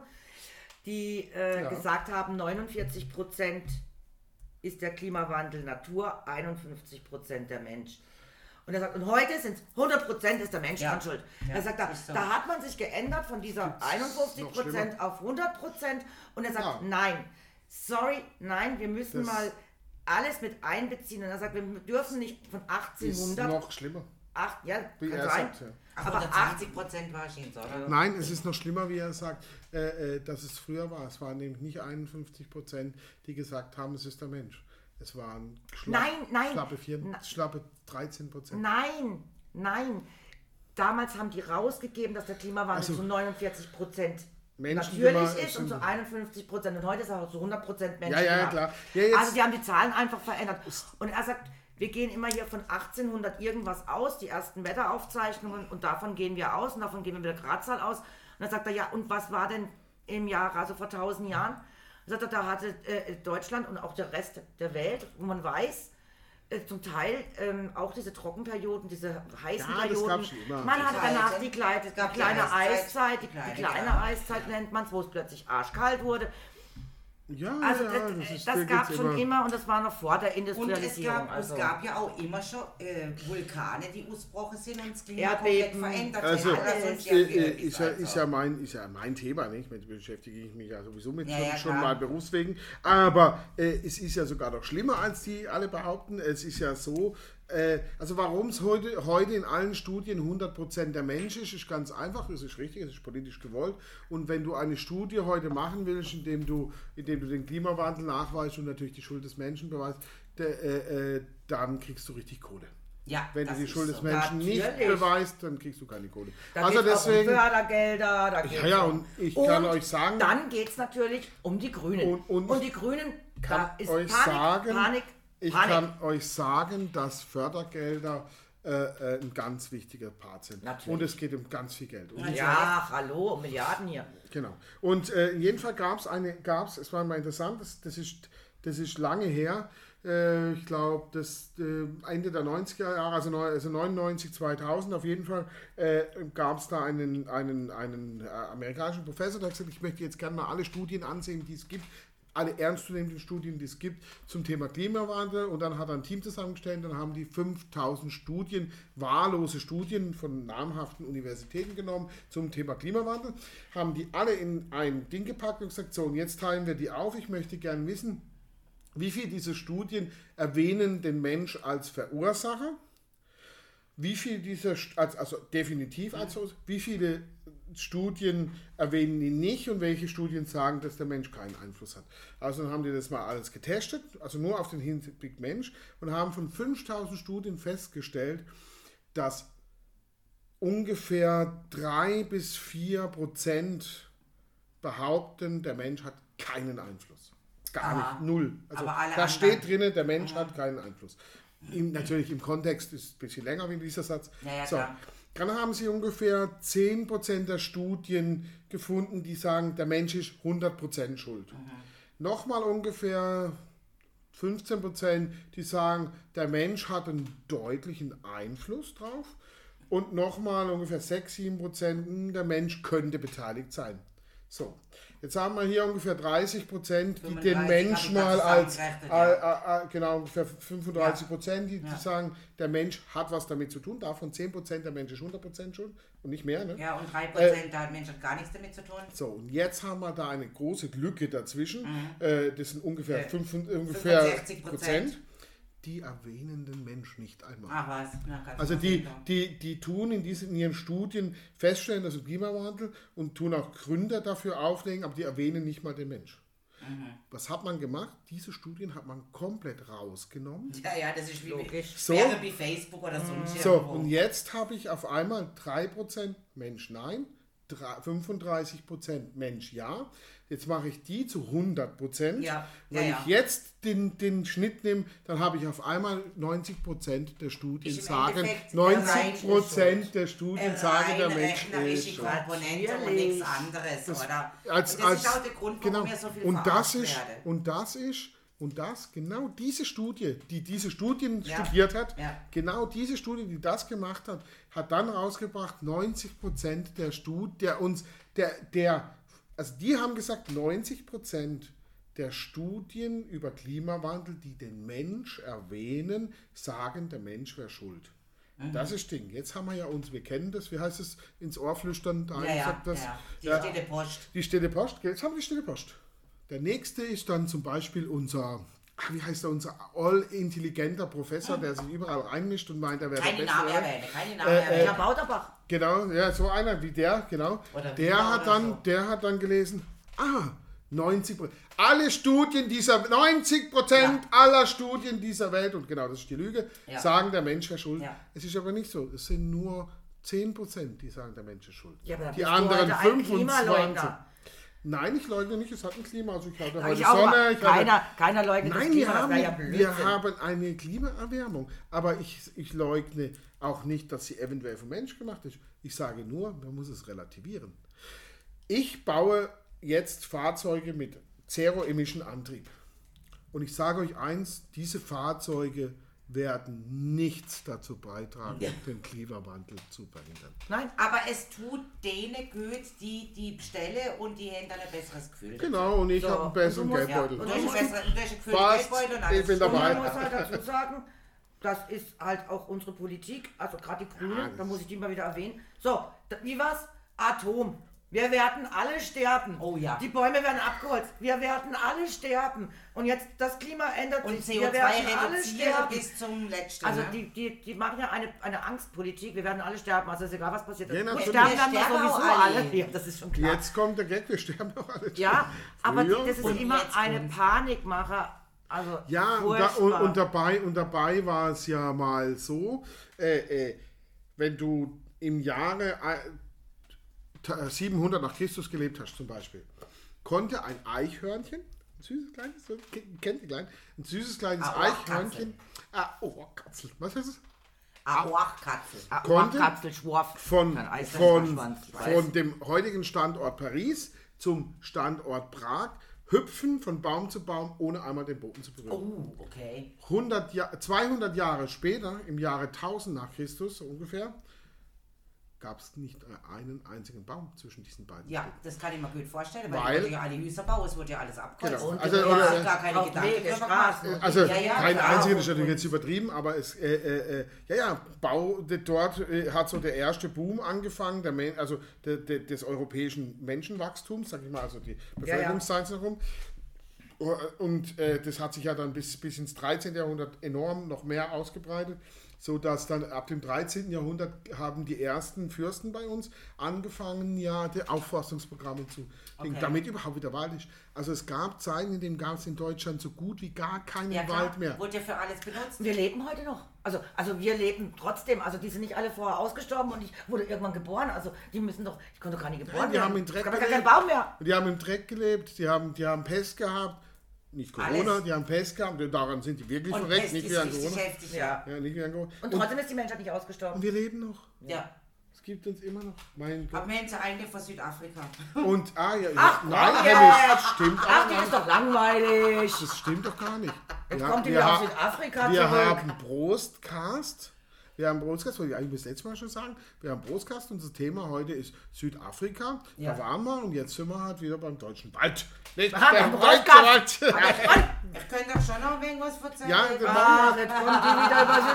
die äh, Ja. gesagt haben, 49 Prozent ist der Klimawandel Natur, 51 Prozent der Mensch. Und er sagt, und heute sind es 100 Prozent ist der Mensch Ja. dran schuld. Ja, er sagt, da, ist so. da hat man sich geändert von dieser 51 noch Prozent auf 100 Prozent. Und er sagt, Ja. nein, sorry, nein, wir müssen Das- mal alles mit einbeziehen. Und er sagt, wir dürfen nicht von Ist 1800, noch schlimmer. acht, ja, Wie kann er sein, sagt, ja. Aber 120 Prozent war es oder? Nein, es ist noch schlimmer, wie er sagt, äh, äh, dass es früher war. Es waren nämlich nicht 51 Prozent, die gesagt haben, es ist der Mensch. Es waren Nein, nein. schlappe, vier, Na- schlappe 13 Prozent. Nein, nein. Damals haben die rausgegeben, dass der Klimawandel Also, zu 49 Prozent Menschen, natürlich ist und zu 51 Prozent. Und heute ist er auch zu 100 Prozent Menschen. Ja, ja, gemacht. klar. Ja, also die haben die Zahlen einfach verändert. Und er sagt, wir gehen immer hier von 1800 irgendwas aus, die ersten Wetteraufzeichnungen, und davon gehen wir aus und davon gehen wir mit der Gradzahl aus. Und dann sagt er, ja, und was war denn im Jahr, also vor 1000 Jahren? Sagt er, da hatte äh, Deutschland und auch der Rest der Welt, wo man weiß, äh, zum Teil ähm, auch diese Trockenperioden, diese heißen Ja, Perioden. Man Die hat danach die, gab die die kleine Eiszeit. Eiszeit, die, Die kleine, kleine ja. Eiszeit nennt man es, wo es plötzlich arschkalt wurde. Ja, Also ja, das, das, ist, das da gab gibt's schon immer. und das war noch vor der Und es Industrialisierung. gab, also. es gab ja auch immer schon äh, Vulkane, die ausgebrochen sind und das Klima Erdbeben. komplett verändert Also. Alles äh, äh, ist, ja, also. ist, ja mein, ist ja mein Thema, nicht? Mit beschäftige ich mich ja sowieso mit Ja, schon, ja, schon klar. mal berufswegen. Aber äh, es ist ja sogar noch schlimmer, als die alle behaupten. Es ist ja so, Äh, also warum es heute, heute in allen Studien 100% der Mensch ist, ist ganz einfach, es ist richtig, es ist politisch gewollt. Und wenn du eine Studie heute machen willst, indem du, indem du den Klimawandel nachweist und natürlich die Schuld des Menschen beweist, der, äh, äh, dann kriegst du richtig Kohle. Ja, Wenn du die Schuld so. des Menschen nicht Natürlich. beweist, dann kriegst du keine Kohle. Da also deswegen, um Fördergelder. Da ja, ja, um- und ich kann euch sagen, Dann geht es natürlich um die Grünen. Und- und die Grünen, kann da ist euch Panik, sagen, Panik, ich Panik. kann euch sagen, dass Fördergelder äh, äh, ein ganz wichtiger Part sind. Natürlich. Und es geht um ganz viel Geld. Und ja, hallo, um Milliarden hier. Genau. Und äh, in jedem Fall gab es eine, gab es, es war mal interessant, das, das, ist, das ist lange her, äh, ich glaube, das äh, Ende der 90er Jahre, also, also 99, 2000 auf jeden Fall, gab es da einen, einen, einen amerikanischen Professor, der hat gesagt, ich möchte jetzt gerne mal alle Studien ansehen, die es gibt, alle ernstzunehmenden Studien, die es gibt zum Thema Klimawandel. Und dann hat er ein Team zusammengestellt, dann haben die 5000 Studien, wahllose Studien von namhaften Universitäten genommen zum Thema Klimawandel, haben die alle in ein Ding gepackt und gesagt, so und jetzt teilen wir die auf, ich möchte gern wissen, wie viele dieser Studien erwähnen den Mensch als Verursacher, wie viele dieser, also definitiv als so, wie viele Studien erwähnen ihn nicht und welche Studien sagen, dass der Mensch keinen Einfluss hat. Also haben die das mal alles getestet, also nur auf den Hinblick Mensch und haben von 5000 Studien festgestellt, dass ungefähr 3 bis 4 Prozent behaupten, der Mensch hat keinen Einfluss. Gar Ah, nicht, null. Also da steht drinnen, der Mensch hat keinen Einfluss. Im, natürlich im Kontext ist ein bisschen länger wie dieser Satz. Ja, so, dann haben sie ungefähr 10% der Studien gefunden, die sagen, der Mensch ist 100% schuld. Mhm. Nochmal ungefähr 15%, die sagen, der Mensch hat einen deutlichen Einfluss drauf. Und nochmal ungefähr 6, 7%, hm, der Mensch könnte beteiligt sein. So, jetzt haben wir hier ungefähr 30 Prozent, die den 35 Mensch mal als, äh, ja. äh, äh, genau, ungefähr 35 Prozent, die, Ja. die sagen, der Mensch hat was damit zu tun. Davon 10 Prozent, der Mensch ist 100 Prozent schuld und nicht mehr. Ne? Ja, und 3% da hat Mensch hat gar nichts damit zu tun. So, und jetzt haben wir da eine große Lücke dazwischen. Mhm. Äh, das sind ungefähr, Äh, fünf, ungefähr 65%. Prozent. Die erwähnen den Mensch nicht einmal. Ach was. Na, Also die, die, die tun in, diesen, in ihren Studien feststellen, dass es Klimawandel und tun auch Gründe dafür auflegen, aber die erwähnen nicht mal den Mensch. Mhm. Was hat man gemacht? Diese Studien hat man komplett rausgenommen. Ja, ja, das ist wie, Logisch. So. wäre wie Facebook oder sonst So, irgendwo. und jetzt habe ich auf einmal 3% Mensch nein, drei- 35% Mensch ja. Jetzt mache ich die zu 100%. Ja, Wenn ja, ich jetzt den, den Schnitt nehme, dann habe ich auf einmal 90% der Studien im sagen, Endeffekt 90% der Studien sagen, der Mensch ist schuld. Komponente und nichts anderes, oder? als, und das als, ist auch der Grund, warum genau. wir so viel und das ist und das ist und das genau diese Studie, die diese Studien Ja. studiert hat, Ja. genau diese Studie, die das gemacht hat, hat dann rausgebracht 90 Prozent der Studien, der uns der der also die haben gesagt 90 Prozent der Studien über Klimawandel, die den Mensch erwähnen, sagen, der Mensch wäre schuld. Mhm. Das ist Ding. Jetzt haben wir ja uns, wir kennen das, wie heißt es, ins Ohr flüstern, da Ja, ja, das. ja. Die Ja, stille Post. die stille Post, jetzt haben wir die stille Post. Der nächste ist dann zum Beispiel unser, ah, wie heißt er, unser all-intelligenter Professor, der sich überall reinmischt und meint, er wäre der Keine Beste. Namen der erwähnen, keine Namen Äh, erwähnen. Ja, Bauterbach. Genau, ja, so einer wie der, genau. Oder der hat dann, so. der hat dann gelesen, ah, 90 Alle Studien dieser, 90 Prozent aller Studien dieser Welt, und genau das ist die Lüge, Ja. sagen, der Mensch wäre schuld. Ja. Es ist aber nicht so. Es sind nur 10 Prozent, die sagen, der Mensch ist schuld. Ja, die anderen heute ein 25. Klimaleugner. Nein, ich leugne nicht, es hat ein Klima. Also ich hatte heute ich Sonne. Ich hatte, Keiner, keiner leugnet Nein, das wir Klima, das haben, ja wir haben eine Klimaerwärmung. Aber ich, ich leugne auch nicht, dass sie eventuell vom Mensch gemacht ist. Ich sage nur, man muss es relativieren. Ich baue jetzt Fahrzeuge mit Zero-Emission-Antrieb. Und ich sage euch eins, diese Fahrzeuge werden nichts dazu beitragen, den Klimawandel zu verhindern. Nein, Aber es tut denen gut, die die bestellen und die haben dann ein besseres Gefühl. Genau, und ich So, habe einen besseren und Ja, Geldbeutel. und du hast ein besseres- Gefühl. Geldbeutel und Ich bin Und dabei. man muss halt dazu sagen, das ist halt auch unsere Politik, also gerade die Grünen, Ja, da muss ich die mal wieder erwähnen. So, wie war's? Atom. Wir werden alle sterben. Oh ja. Die Bäume werden abgeholzt. Wir werden alle sterben. Und jetzt das Klima ändert Und sich. Wir werden alle CO2 sterben. bis zum letzten. Also ne? die, die, die machen ja eine, eine Angstpolitik. Wir werden alle sterben. Also ist egal, was passiert. Ja, natürlich. sterben Wir dann ja sterben sowieso auch alle. alle. Ja, das ist schon klar. Jetzt kommt der Gag, wir sterben doch alle. Ja, aber Früher das ist und immer eine. Panikmacher. Also Ja, und, da, und, und, dabei, und dabei war es ja mal so, äh, äh, wenn du im Jahre äh, ta- 700 nach Christus gelebt hast zum Beispiel, konnte ein Eichhörnchen, ein süßes kleines, kennt ihr klein, ein süßes kleines Eichhörnchen, ah, oh, Katzel, was heißt es? Aoachkatzel. Ah, konnte Kapselschworf. Von, von, von dem heutigen Standort Paris zum Standort Prag hüpfen von Baum zu Baum, ohne einmal den Boden zu berühren. Oh, okay. 100 Jahr, 200 Jahre später, im Jahre 1000 nach Christus so ungefähr, gab es nicht einen einzigen Baum zwischen diesen beiden. Ja, das kann ich mir gut vorstellen, weil, Weil- ja alle Häuser bauen, es wurde ja alles abgeholzt. Genau. Und Also, oder- oder, gar keine Gedanken Straßen. Also Ja, ja, kein klar, einziger ist natürlich jetzt übertrieben, aber es, äh, äh, äh, ja, ja, Bau, de, dort äh, hat so der erste Boom angefangen, der, Men- also de, de, des europäischen Menschenwachstums, sag ich mal, also die Bevölkerungszahl herum. Und äh, das hat sich ja dann bis, bis ins 13. Jahrhundert enorm noch mehr ausgebreitet, so dass dann ab dem 13. Jahrhundert haben die ersten Fürsten bei uns angefangen, ja, die Aufforstungsprogramme zu, Okay. damit überhaupt wieder Wald ist. Also es gab Zeiten, in denen gab es in Deutschland so gut wie gar keinen Ja, klar, Wald mehr. wurde ja für alles benutzt. Wir leben heute noch. Also, also wir leben trotzdem. Also die sind nicht alle vorher ausgestorben und ich wurde irgendwann geboren. Also die müssen doch, ich konnte doch gar nicht geboren Nein, die werden. haben im Dreck gelebt. Baum mehr. Die haben im Dreck gelebt, die haben, die haben Pest gehabt. Nicht Corona, Alles. die haben Pest gehabt. Daran sind die wirklich Und verreckt, Pest nicht ist wie an Corona. heftig. Ja. Ja, nicht wie an Corona. Und Und, trotzdem ist die Menschheit nicht ausgestorben. und wir leben noch. ja. Es gibt uns immer noch. Mein Gott. Aber wir haben sie eigentlich von Südafrika. Und, ah ja, Ach, nein, Hennis, jetzt. stimmt Ach, nicht. ist doch langweilig. Das stimmt doch gar nicht. Jetzt Ja, kommt die wir wieder aus Südafrika Wir zurück. haben Prostcast. Wir haben Prostcast, wollte ich eigentlich das letzte Mal schon sagen. Wir haben Prostcast. Unser Thema heute ist Südafrika. Ja. Da waren wir und jetzt sind wir halt wieder beim deutschen Wald. Nicht Ah, beim. Wald. Ich könnte doch schon noch irgendwas erzählen. Ja, das Ach, jetzt kommt die wieder über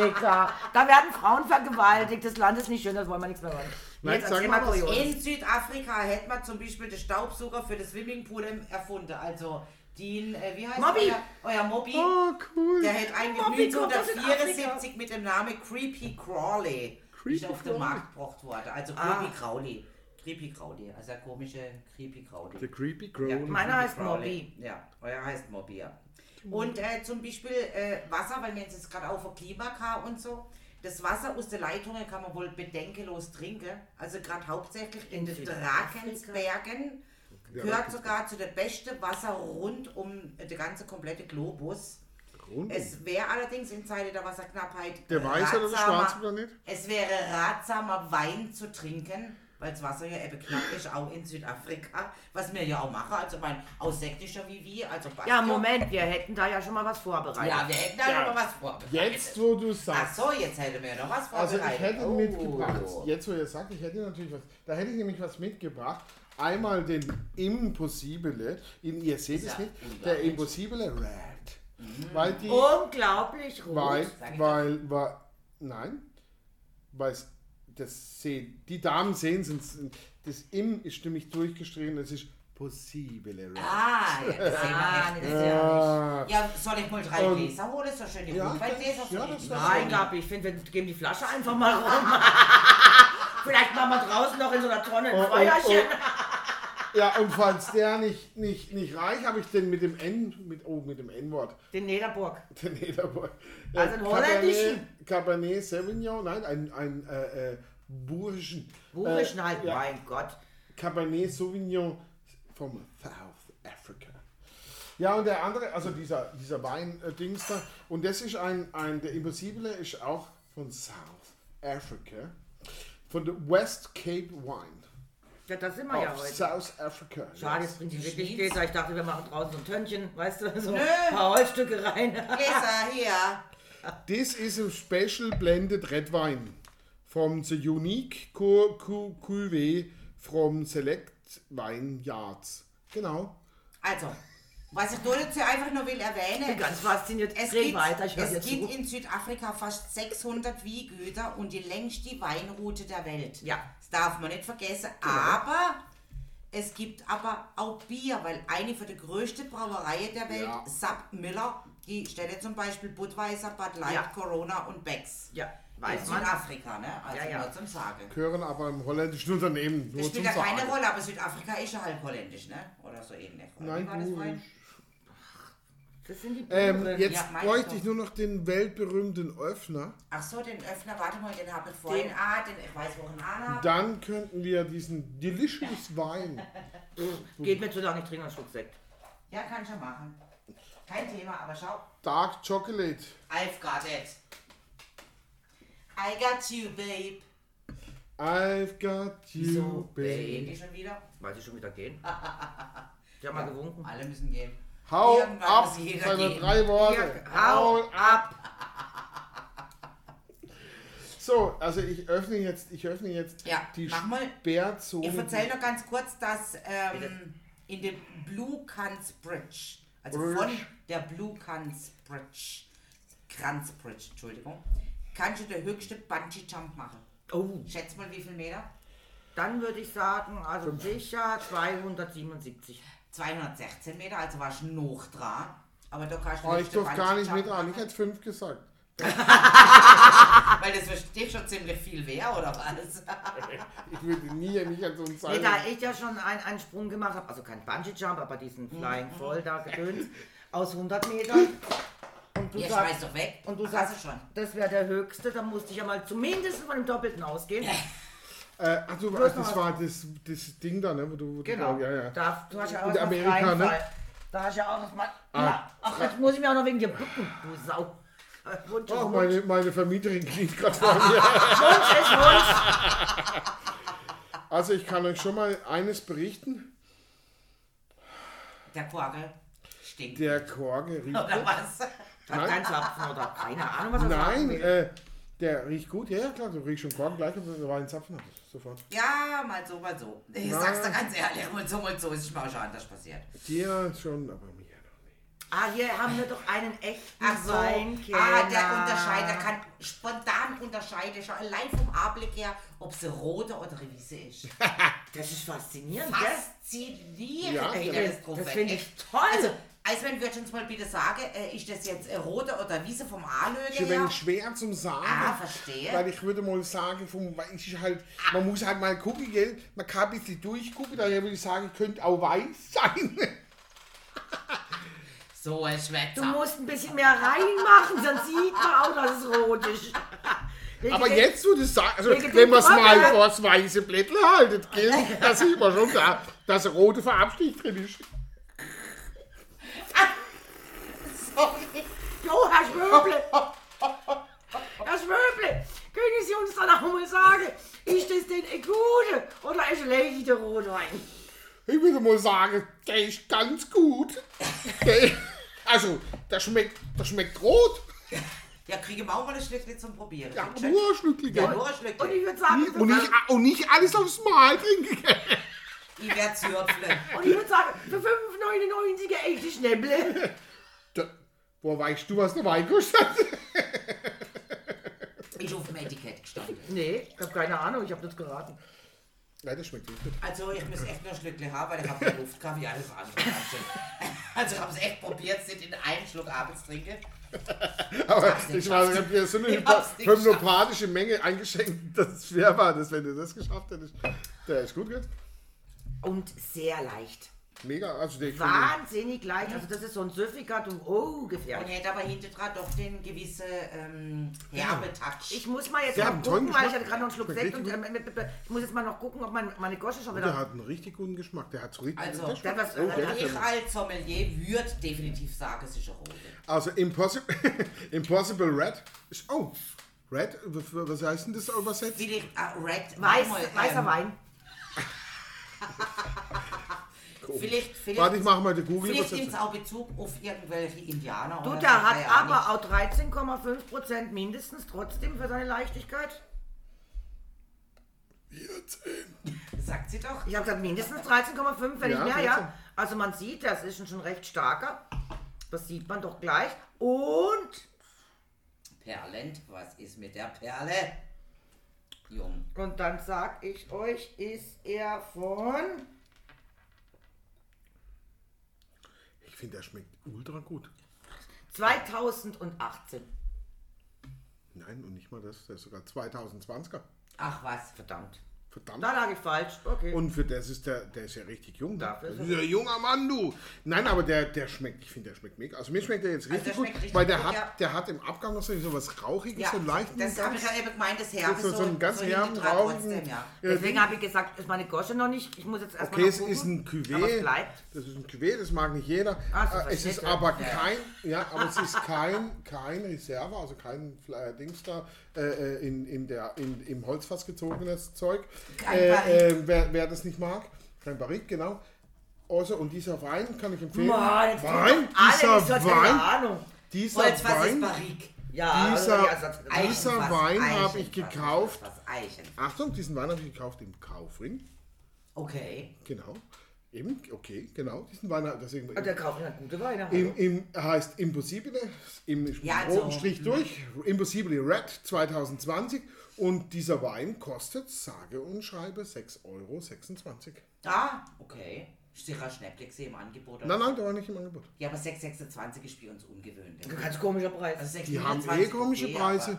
Südafrika. Da werden Frauen vergewaltigt. Das Land ist nicht schön, das wollen wir nichts mehr hören. Nein, Jetzt sag erzähl mal. In Südafrika hätte man zum Beispiel den Staubsauger für das Swimmingpool erfunden. Also den, äh, wie heißt Mobby. euer, euer Mobby? Oh, cool. Der hat eigentlich Mobby kommt aus 1974 mit dem Namen Creepy Crawley ist auf den Crawley. Markt gebracht worden. Also Ah. Creepy Crawley. Creepy Crawley, also der komische Creepy Crawley. The Creepy Ja, Crow. Meiner heißt Crowley. Mobby. Ja, euer heißt Mobby, ja. Und äh, zum Beispiel äh, Wasser, weil wir jetzt gerade auch von Klima und so. Das Wasser aus der Leitungen kann man wohl bedenkenlos trinken. Also gerade hauptsächlich in, In den? Drakensbergen. Gehört sogar zu dem besten Wasser rund um den ganzen komplette Globus. Rund. Es wäre allerdings in Zeiten der Wasserknappheit Der weiße oder der ratsamer- schwarze Planet? es wäre ratsamer, Wein zu trinken, weil das Wasser ja eben knapp ist, auch in Südafrika, was wir ja auch machen. Also mein aus sächsischer wie wir, also Ja. Moment, wir hätten da ja schon mal was vorbereitet. Ja, wir hätten da Ja. noch mal was vorbereitet. Jetzt, wo du Ach sagst. so, jetzt hätten wir noch was Also vorbereitet. ich hätte Oh. mitgebracht, jetzt wo ihr sagt, ich hätte natürlich was, da hätte ich nämlich was mitgebracht. Einmal den Impossibile, in, ihr seht es Ja, nicht, unglaublich. der Impossibile Red. Weil die, Unglaublich rot. weil, weil, weil, nein, weil es- das sehen, die Damen sehen es, das Im ist nämlich durchgestrichen, das ist Possibile Red. Ah, ja, das sehen Ah, wir nee, echt. das ist ja nicht. Ah, Ja, soll ich mal drei Und- Gläser holen? So schön, die Ja, ja, das die- wär Nein, Gabi, ich finde, wir geben die Flasche einfach mal rum. Vielleicht machen wir draußen noch in so einer Tonne ein Oh, oh, Feuerchen. Ja, und falls der nicht, nicht, nicht reicht, habe ich den mit dem N, mit, oh, mit dem N-Wort, Den Nederburg. den Nederboy. Also einen holländischen? Cabernet, Cabernet Sauvignon, nein, ein, ein äh, äh, burischen. Burischen äh, halt, ja, mein Gott. Cabernet Sauvignon vom South Africa. Ja, und der andere, also dieser, dieser Wein-Dings da, und das ist ein, ein, der Impossible ist auch von South Africa, von der West Cape Wine. Ja, das sind wir ja heute. South Africa. Schade, jetzt bringt die wirklich. Gläser. Ich dachte, wir machen draußen so ein Tönnchen, weißt du, so Nö. ein paar Holzstücke rein. Gläser hier. This is a special blended red wine from the unique cu- cu- cuvée from select vineyards. Genau. Also, Was ich nur dazu einfach nur will Ich bin erwähnen, ganz fasziniert. es gibt, weiter, ich es gibt zu. in Südafrika fast 600 Wiegüter und die längste Weinroute der Welt. Ja. Das darf man nicht vergessen. Aber es gibt aber auch Bier, weil eine von der größten Brauereien der Welt, Ja. Sub Miller, die stellen zum Beispiel Budweiser, Bud Light, Ja. Corona und Becks. Ja, In weiß man. Südafrika, ne? Also Ja, ja. nur zum Sagen. Gehören aber im holländischen Unternehmen. Nur Das spielt ja keine. Rolle, aber Südafrika ist ja halb holländisch, ne? Oder so ähnlich. Oder Nein, wie war das? Das sind die Ähm, Blumen. jetzt Ja, bräuchte ich nur noch den weltberühmten Öffner. Ach so, den Öffner, warte mal, den habe ich vorhin. Den- ah, den, ich weiß, wo ich ihn anhabe. Dann könnten wir diesen delicious Wein. Geht mir zu lange, ich trinke einen Schluck Sekt. Ja, kann schon machen. Kein Thema, aber schau. Dark Chocolate. I've got it. I got you, babe. I've got you, Wieso, babe. Gehen die schon wieder? Weiß ich schon wieder gehen. Die haben mal gewunken. Alle müssen gehen. Hau Irgendwann ab, seine gehen. drei Worte. Hau ab! So, also ich öffne jetzt, ich öffne jetzt Ja, die mach mal. Sperrzone. Ich erzähle noch ganz kurz, dass ähm, in dem Blue Kans Bridge, also Bridge. von der Blue Kans Bridge, Kranz Bridge, Entschuldigung, kannst du den höchsten Bungee Jump machen. Oh, Schätz mal, wie viel Meter? dann würde ich sagen, also sicher 277. 216 Meter, also warst du noch dran. Aber da kannst du Oh, ich höchsten durfte gar nicht mit ran. Ich hätte fünf gesagt. Weil das versteht schon ziemlich viel wer, oder was? Ich würde nie mich an so einen Nee, Seil. da ich ja schon einen, einen Sprung gemacht habe, also kein Bungee-Jump, aber diesen Flying Voll da gedöns, aus 100 Metern. Und du Ihr sagst, schmeißt doch weg. und du Hast sagst du schon. das wäre der höchste, dann musste ich ja mal zumindest von dem Doppelten ausgehen. Äh, ach, du, Bloß ach, das war das, das Ding da, ne? Wo du, wo Genau. Du, ja, ja. Da, du hast ja auch noch Amerika, ne? Da hast du ja auch noch mal. Ah. Ja. Ach, jetzt muss ich mir auch noch wegen dir bücken, du Sau. Äh, Wunsch ist Ach, Wunsch. meine, meine Vermieterin kniet gerade vor mir. Wunsch ist Wunsch. Also ich kann euch schon mal eines berichten. Der Quagel stinkt. Der Korge riecht Oder was? Hat Nein. kein Zapfen oder keine Ahnung, was sagen Nein, äh, der riecht gut. Ja, ja, klar, du riechst schon Korken gleich, ob du einen Zapfen hast. Sofort. Ja, mal so, mal so. Ich Na. sag's dir ganz ehrlich, mal so, mal so ist es mir auch schon anders passiert. Dir schon, aber mir noch nicht. Ah, hier haben wir doch einen echten Ach so, Weinkenner. ah, der unterscheidet, der kann spontan unterscheiden, schon allein vom Anblick her, ob sie rote oder Revise ist. Das ist faszinierend? Faszinierend, Ja, wie das- das finde ich toll. Also, Eismann wird uns mal bitte sagen, äh, ist das jetzt äh, rote oder Wiese vom Anlöge Ist ein her? wenig schwer zum Sagen. Ah, verstehe. Weil ich würde mal sagen, vom, weil ich halt, man muss halt mal gucken, gell? Man kann ein bisschen durchgucken, daher würde ich sagen, könnte auch weiß sein. So ein Du Schwätzer. musst ein bisschen mehr reinmachen, sonst sieht man auch, dass es rot ist. Aber jetzt, wo du sagst, also, Wegen wenn dem man es mal vor das weiße Blättel haltet, gell? Da sieht man schon, da, dass ein roter Farbstich drin ist. Sorry. Jo, Herr Schwöble! Herr Schwöble! Können Sie uns dann auch mal sagen, ist das denn ein guter oder ein schlechter Rotwein? Ich würde mal sagen, der ist ganz gut. Also, der schmeckt, der schmeckt rot. Ja, kriege wir auch mal ein Schlückchen zum Probieren. Ja, schön. nur ein Schlückchen. Ja, nur ein Und ich Schlückchen. würde sagen, Und nicht, und nicht alles aufs Mal trinken. Ich werde zürfeln. und ich würde sagen, für 5,99 ein echte Schnäpple. Woher weißt du, was der Wein kostet? Ist auf dem Etikett gestanden. Nee, ich habe keine Ahnung, ich habe das geraten. Nein, das schmeckt nicht. Also ich muss echt nur ein Schlückchen haben, weil ich habe keine Luft gehabt wie alles andere. Also ich habe es echt probiert, es nicht in einen Schluck abends trinke. Aber ich meine, ich habe dir so eine homöopathische Menge eingeschenkt, dass es schwer war, dass wenn du das geschafft hättest. Der ist gut jetzt. Und sehr leicht. Mega. Also der Wahnsinnig leicht. Also das ist so ein süffiger, du, oh, Und gefährlich. hätte aber hinten dran doch den gewissen ähm, herbe Touch. Ich muss mal jetzt Der mal hat einen tollen gucken, weil ich Geschmack. hatte gerade noch einen Schluck Sekt und ähm, ich muss jetzt mal noch gucken, ob mein, meine Gosche schon Der wieder... hat einen richtig guten Geschmack. Der hat so richtig Also, guten Der was, Oh, der äh, ist ich als Sommelier würde definitiv sagen, es ist ein rote. Also Impossible, Impossible Red. Ist, oh, Red, was heißt denn das übersetzt? Vielleicht äh, Red. Weiß, weißer ähm, Wein. Vielleicht, vielleicht, Warte, ich mache mal die Google vielleicht nimmt es auch Bezug auf irgendwelche Indianer. Du, oder der hat keine aber auch 13,5% mindestens trotzdem für seine Leichtigkeit. Sagt sie doch. Ich habe gesagt, mindestens 13,5, wenn Ja, nicht mehr, 13. ja. Also man sieht, das ist schon recht starker. Das sieht man doch gleich. Und Perlend, was ist mit der Perle? Jung. Und dann sag ich euch, ist er von. Ich finde, der schmeckt ultra gut. 2018. Nein, und nicht mal das, der ist sogar 2020er. Ach was. Verdammt. Verdammt. Da lag ich falsch. Okay. Und für das ist der, der ist ja richtig jung. Dafür ist ja ein junger Mann, du. Nein, aber der, der schmeckt, ich finde, der schmeckt mega. Also mir schmeckt der jetzt Also richtig der gut, richtig weil der gut, hat, ja. der hat im Abgang noch so was Rauchiges, Ja, so leichten das habe ich ja eben gemeint, das Herbe so, so einen ganz so herben, trotzdem, ja. Deswegen habe ich gesagt, ist meine Gosche noch nicht. Ich muss jetzt erstmal. Okay, es gucken. ist ein Cuvée. Das ist ein Cuvée, das mag nicht jeder. Ah, so Äh, es ist aber er. kein, ja, aber es ist kein, kein Reserve, also kein äh, Dings da äh, äh, in, in der, in, im Holzfass gezogenes Zeug. Äh, äh, wer, wer das nicht mag, kein Barrique, genau. Also, und dieser Wein kann ich empfehlen. Mann, jetzt Wein, alle dieser hätte Wein, eine Ahnung. dieser Holzfass ist Wein. Ja, Dieser- also, ja, sonst- Dieser Eichenfass, Wein habe ich gekauft. Achtung, diesen Wein habe ich gekauft im Kaufring. Okay. Genau. Eben, okay, genau. Diesen Wein, deswegen, Ah, Der kauft eine gute Weine. Im, im, heißt Impossibile, im Ja, roten also- Strich durch, Impossibile Red 2020 und dieser Wein kostet, sage und schreibe, 6,26 Euro. Ah, okay. Sicher Schnäppchen gesehen im Angebot. oder? Nein, nein, der war nicht im Angebot. Ja, aber 6,26 ist für uns ungewöhnlich. Ganz komischer Preis. Also Die haben 6,29 eh komische okay, Preise.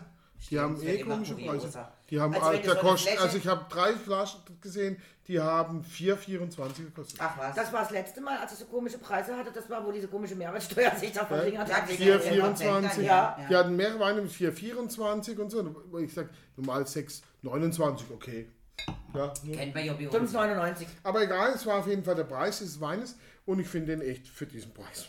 Die haben eh komische Preise. Die haben, Also eine kostet, also ich habe drei Flaschen gesehen, die haben 4,24 gekostet. Ach was. Das war das letzte Mal, als ich so komische Preise hatte. Das war, wo diese komische Mehrwertsteuer sich da verringert hat. die- wegen der- 4,24. Ja. Die hatten mehrere Weine mit 4,24 und so. Ich sage, normal 6,29, okay. Ja, Kennt man ja bei uns. 5,99. Aber egal, es war auf jeden Fall der Preis des Weines und ich finde den echt für diesen Preis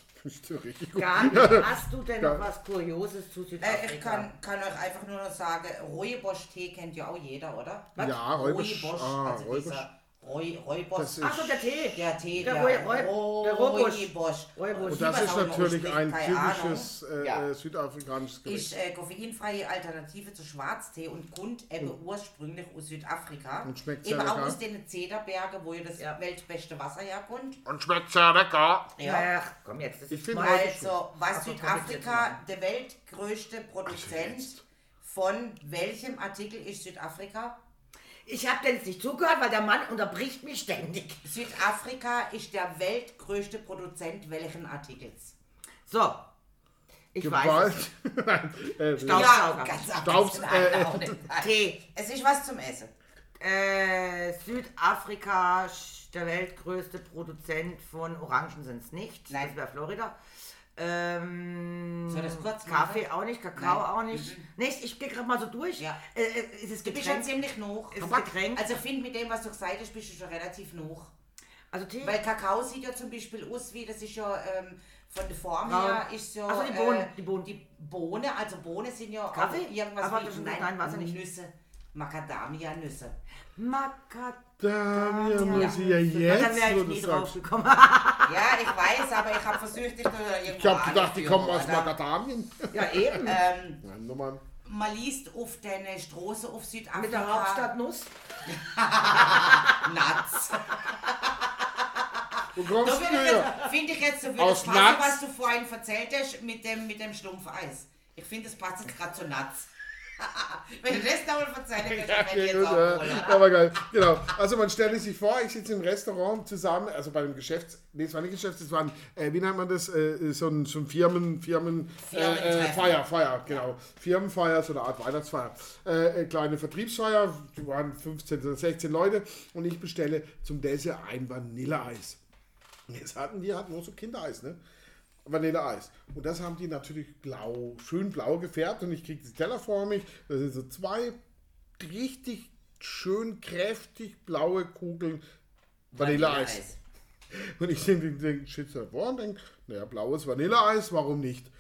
gut. Gabi, hast du denn Ja. noch was Kurioses zu Äh, Südafrika? ich kann, kann euch einfach nur noch sagen, Rooibosch-Tee kennt ja auch jeder, oder? Ja, Räubusch. Rooibosch, Ah, also Räubusch. dieser Roy, Rooibosch. Das ist- Achso, der Tee. der Tee, Der der, Roy- Roy- der. Roybusch. Und das ist auch natürlich ein typisches äh, Ja. äh, südafrikanisches Gericht. Ist äh, koffeinfreie Alternative zu Schwarztee und kommt eben ursprünglich aus Südafrika. Und schmeckt eben sehr auch lecker. aus den Zederbergen, wo ja das Ja. weltbeste Wasser herkommt. Und schmeckt sehr lecker. Ja. Ach, komm jetzt. Das Ich ist mal- Also, was Ach so, Südafrika, der weltgrößte Produzent jetzt. von welchem Artikel ist Südafrika? Ich habe jetzt nicht zugehört, weil der Mann unterbricht mich ständig. Südafrika ist der weltgrößte Produzent welchen Artikels? So. Ich weiß Gewalt. es. Nein, äh, Staubsauger. ganz Staubs- äh, auch nicht. Tee. Es ist was zum Essen. Äh, Südafrika, der weltgrößte Produzent von Orangen sind es nicht. Nein. Das wäre Florida. Ähm, Soll das kurz Kaffee machen? auch nicht, Kakao Nein. auch nicht. Nee, ich gehe gerade mal so durch. Ja. Äh, äh, ist es Du bist schon Getränk? ziemlich noch. Ist Getränk? Also ich finde, mit dem, was du gesagt hast, bist du schon relativ noch. Also Tee? Weil Kakao sieht ja zum Beispiel aus wie, das ist ja ähm, von der Form Braun. her, ist ja... Ach so, die Bohnen, Äh, die Bohnen. Die Bohne, also Bohnen sind ja Kaffee? auch irgendwas Aber wie... das ist nein, weiß ich nicht. Nüsse. Macadamia-Nüsse. Macadamia. Da ja, muss ich ja Ja, dann jetzt, wäre wo ich du nie sagst. drauf gekommen. Ja, ich weiß, aber ich habe versucht, dich da irgendwo Ich habe gedacht, die kommen aus? Macadamien. ja, eben. Ähm, Nein, Nummern. man liest auf der Straße auf Südafrika... Mit der Hauptstadt Nuss. Nuts. Wo kommst Da du finde ich, her? jetzt- finde ich jetzt so wie Aus das passen, Nuts? was du vorhin erzählt hast mit dem, mit dem Schlumpfeis. Ich finde, das passt jetzt gerade zu Nuts. Wenn du das nochmal dann Ja, ich gut, ja. oder? Aber geil, genau. Also man stelle sich vor, ich sitze im Restaurant zusammen, also bei einem Geschäfts, nee, es war nicht Geschäfts, es waren, äh, wie nennt man das, äh, so ein, so ein Firmen, Firmen, äh, äh. Feier, Feier, genau. Firmenfeier, so eine Art Weihnachtsfeier. Äh, äh, kleine Vertriebsfeier, die waren 15 oder 16 Leute und ich bestelle zum Dessert ein Vanilleeis. Jetzt hatten die hatten nur so Kindereis, ne? Vanilleeis. Und das haben die natürlich blau, schön blau gefärbt und ich kriege das Teller vor mich. Das sind so zwei richtig schön kräftig blaue Kugeln Vanilleeis. Und ich denke, denk, shit, vor und denke, naja, blaues Vanilleeis, warum nicht?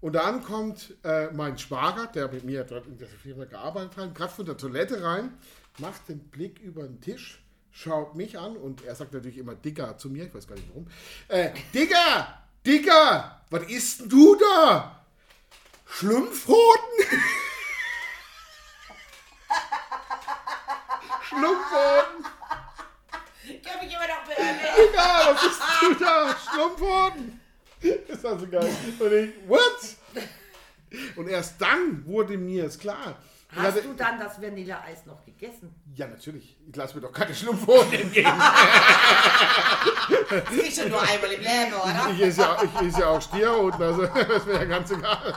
Und dann kommt äh, mein Schwager, der mit mir dort in der Firma gearbeitet hat, gerade von der Toilette rein, macht den Blick über den Tisch, schaut mich an und er sagt natürlich immer Dicker zu mir, ich weiß gar nicht warum. Äh, Dicker! Digga, was isst denn du da? Schlumpfhoden? Schlumpfhoden? Kann mich immer noch beherrschen. Digga, was isst denn du da? Schlumpfhoden? Ist also geil. Und ich, what? Und erst dann wurde mir es klar. Hast hatte, du dann das Vanilleeis noch gegessen? Ja, natürlich. Ich lasse mir doch keine Schlumpfhoden entgegen. Das kriegst du nur einmal im Leben, oder? Ich esse ja, ich esse ja auch Stierhoden, also das wäre ja ganz egal.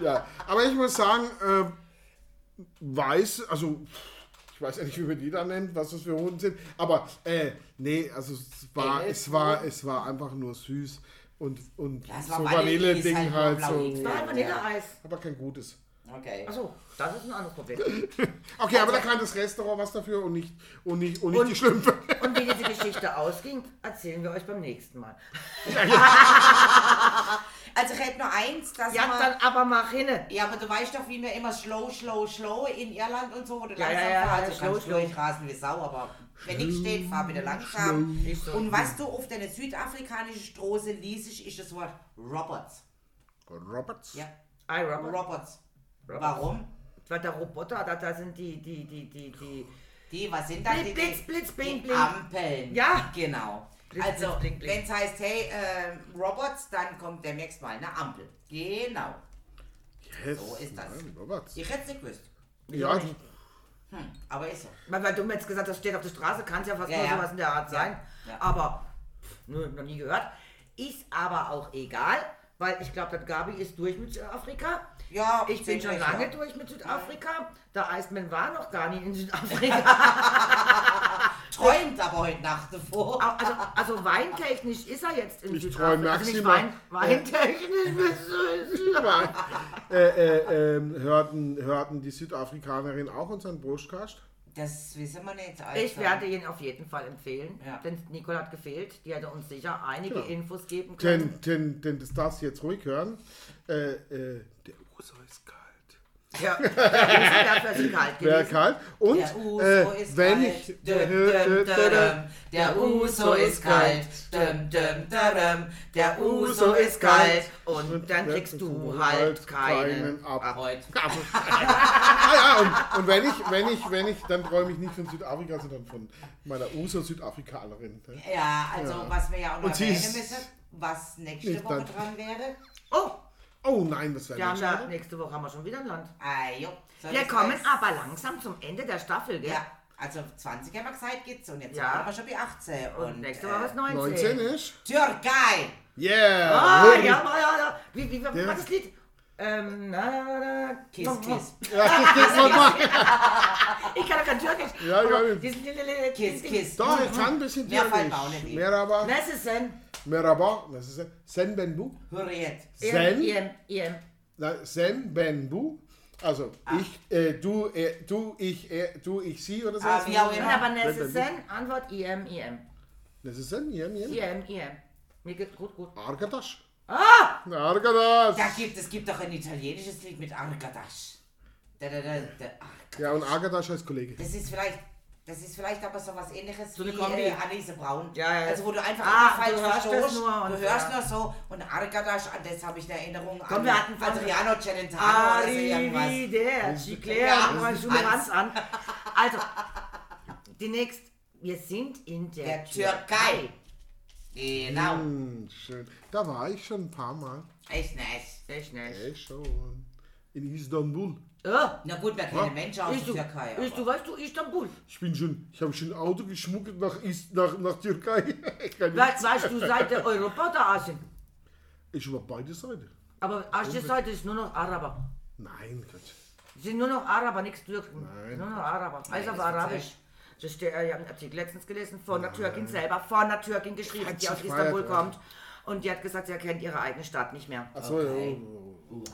Ja, aber ich muss sagen, äh, weiß, also ich weiß ja nicht, wie man die da nennt, was das für Hoden sind, aber äh, nee, also es war, es war, es war einfach nur süß und, und Ja, es so Vanille, Vanille-Ding halt halt, so. Es war ein Vanilleeis. Aber kein gutes. Okay. Achso, das ist ein anderes Problem. Okay, aber da kann das Restaurant was dafür und nicht, und nicht, und nicht Und- die Schlümpfe. Und wie diese Geschichte ausging, erzählen wir euch beim nächsten Mal. Also ich hätte nur eins, dass Ja, man... dann aber mach hinne. Ja, aber du weißt doch, wie wir immer slow, slow, slow in Irland und so, wo du Ja, langsam ja, ja, ja, Du slow, kannst slow. durchrasen wie Sau, aber wenn nichts steht, fahr bitte langsam. So. Und was du auf deine südafrikanische Straße liest, ist das Wort Robots. Roberts? Ja, I, Robert. Robots. Robots. Warum? Weil der Roboter, da, da sind die, die, die, die, die. Die, was sind das? Blitz, die, Blitz, Blitz, bling, die bling. Ampeln. Ja. Genau. Blitz, also, wenn es heißt, hey, äh, Robots, dann kommt demnächst mal eine Ampel. Genau. Yes. So ist das. Nein, Roberts. Ich hätte es nicht gewusst. Ja, nicht. Hm, aber ist so. Weil, weil du mir jetzt gesagt hast, das steht auf der Straße, kann es ja fast Ja, nur ja. sowas in der Art Ja, sein. ja. Aber, pff, nö, noch nie gehört. Ist aber auch egal, weil ich glaube, das Gabi ist durch mit Südafrika. Ja, Ich bin schon lange ja. durch mit Südafrika. Der Eismann war noch gar nicht in Südafrika. Träumt aber heute Nacht davor. Also, also weintechnisch ist er jetzt in Ich Südafrika. träume also nicht Wein, weintechnisch bist du Aber, äh, äh, ähm, hörten, hörten die Südafrikanerin auch unseren Brustkast? Das wissen wir nicht. Also. Ich werde ihn auf jeden Fall empfehlen, Ja. denn Nicole hat gefehlt. Die hätte uns sicher einige Genau. Infos geben können. Denn, denn, denn das darfst du jetzt ruhig hören. Äh, äh, der Uso ist kalt. Ja, der für sie kalt Wäre gewesen. kalt. Und Der Uso äh, ist wenn kalt. ich. Der Uso ist kalt. Dum, dum, dum. Der Uso ist kalt. Und dann kriegst du halt keinen ab. Heute. ah ja, und, und wenn ich, wenn ich, wenn ich, dann träume ich nicht von Südafrika, sondern von meiner Uso-Südafrikanerin. ne? Ja, also Ja. was wir ja auch noch erwähnen ist müssen, was nächste Woche dran wäre. Oh, Oh nein, das wäre haben nicht ja, schade. nächste Woche haben wir schon wieder ein Land. Ah, jo. So, Wir kommen heißt- aber langsam zum Ende der Staffel, gell? Ja, also 20 haben wir gesagt, gibt's und jetzt Ja. sind wir schon bei 18. Und, Und, nächste äh, Woche ist 19. 19 ist? Türkei! Yeah! Ah, Holy- ja, ja, ja. Wie, wie, wie Ja. war das Lied? Ähm, na, na, na, Kiss, kiss. Ja, nochmal. Ich kann doch kein Türkisch. Ja, ja. aber diesen- Kiss, kiss. Doch, ich kann ein bisschen Mehr fällt mir auch Türkisch. Merhaba, das ist Sen Benbu. Hürriyet. Sen, iem. na, Sen Benbu. Also, ich, äh, du, äh, du, ich, er, du, ich, sie oder so. Ah, wie auch Ja, immer. aber Necesen, Antwort iem, iem. Das ist Sen, jem, jem. Iem, iem. Mir geht gut, gut. Argadash. Ah! Argadash. Da gibt, es gibt doch ein italienisches Lied mit Argadash. Da, da, da, da, Argadash. Ja, und Argadash heißt Kollege. Das ist vielleicht, das ist vielleicht aber so was ähnliches So eine wie äh, Anneliese Braun. Ja, ja. Also wo du einfach Ah, falsch du hörst verstehst. das nur und du hörst ja. nur so und Argadash, an das habe ich eine Erinnerung Komm, an wir hatten Adriano Celentano oder so irgendwas. Ja, Claire, Hans. ganz an. Also, demnächst, wir sind in der, Der Türkei. Genau. Hm, schön. Da war ich schon ein paar Mal. Echt nice. Echt nicht. Ey, schon. In Istanbul. Ja. Na gut, wir kennen Menschen aus Ist der du, Türkei. ist du, weißt du, Istanbul. Ich bin schon, ich habe schon ein Auto geschmuggelt nach, Is, nach, nach Türkei. Nicht- Weißt, weißt du, seit der Europa oder Asien? Ich war beide Seiten. Aber Asien-Seite ist nur noch Araber. Nein, Gott. Es sind nur noch Araber, nichts Türken. Nein. Nur noch Araber. Alles auf das Arabisch. Das steht, äh, ich habe einen Artikel letztens gelesen von der Türkin selber, von der Türkin geschrieben, die aus Istanbul feiert, ja. Und die hat gesagt, sie erkennt ihre eigene Stadt nicht mehr. Achso, Okay.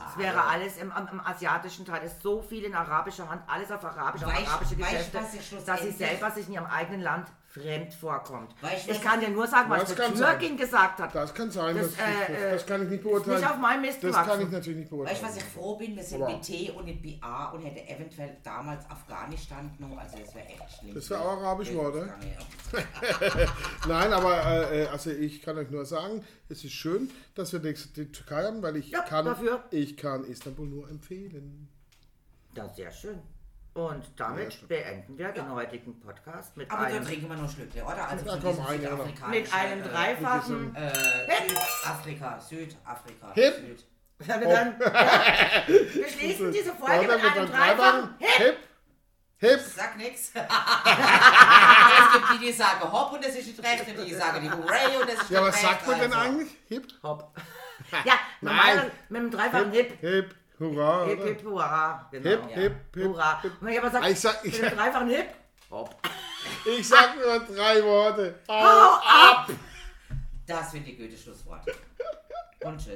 Es wäre alles im, im, asiatischen Teil, ist so viel in arabischer Hand, alles auf Arabisch, auf arabische weißt, Geschäfte, was ich dass sie selber sich in ihrem eigenen Land fremd vorkommt. Weißt, ich kann dir nur sagen, was kann Türkin gesagt hat. Das kann sein, Das, das, äh, das, kann ich nicht beurteilen. nicht auf meinem Mist Das kann ich natürlich nicht beurteilen. Weißt du, was ich froh bin? Wir sind Aber- mit T und mit BA und hätte eventuell damals Afghanistan genommen. Also das wäre echt schlimm. Das wäre auch arabisch, oder? ja. Nein, aber äh, äh, also ich kann euch nur sagen, es ist schön, dass wir nächste die Türkei haben, weil ich Ja, kann dafür. ich kann Istanbul nur empfehlen. Das ist sehr schön. Und damit Ja, beenden wir den heutigen Podcast mit Aber da einem, trinken wir noch Schlücke, oder? Also einige noch. südafrikanischen, mit einem äh, dreifachen. Äh, Südafrika, Südafrika. Hip. Süd. Ja, wir, dann, ja, wir schließen diese Folge mit einem dreifachen Hip. Hip. Sag nix. Aber es gibt die, die sagen Hopp und das ist nicht recht, und die sagen die Hooray und das ist Ja, nicht was recht. sagt man denn also. eigentlich? Hip. Hop. Ja, normal mit einem dreifachen Hip. Hip. Hurra. Hip, hip, hurra. Genau. Hip, Ja. hip, hip. Hurra. hip. Und wenn ich aber sage, Ich sag- ich- mit einem dreifachen Hip, hopp. Ich sag nur drei Worte. Hau ab! Das sind die Goethe-Schlussworte. Und tschüss.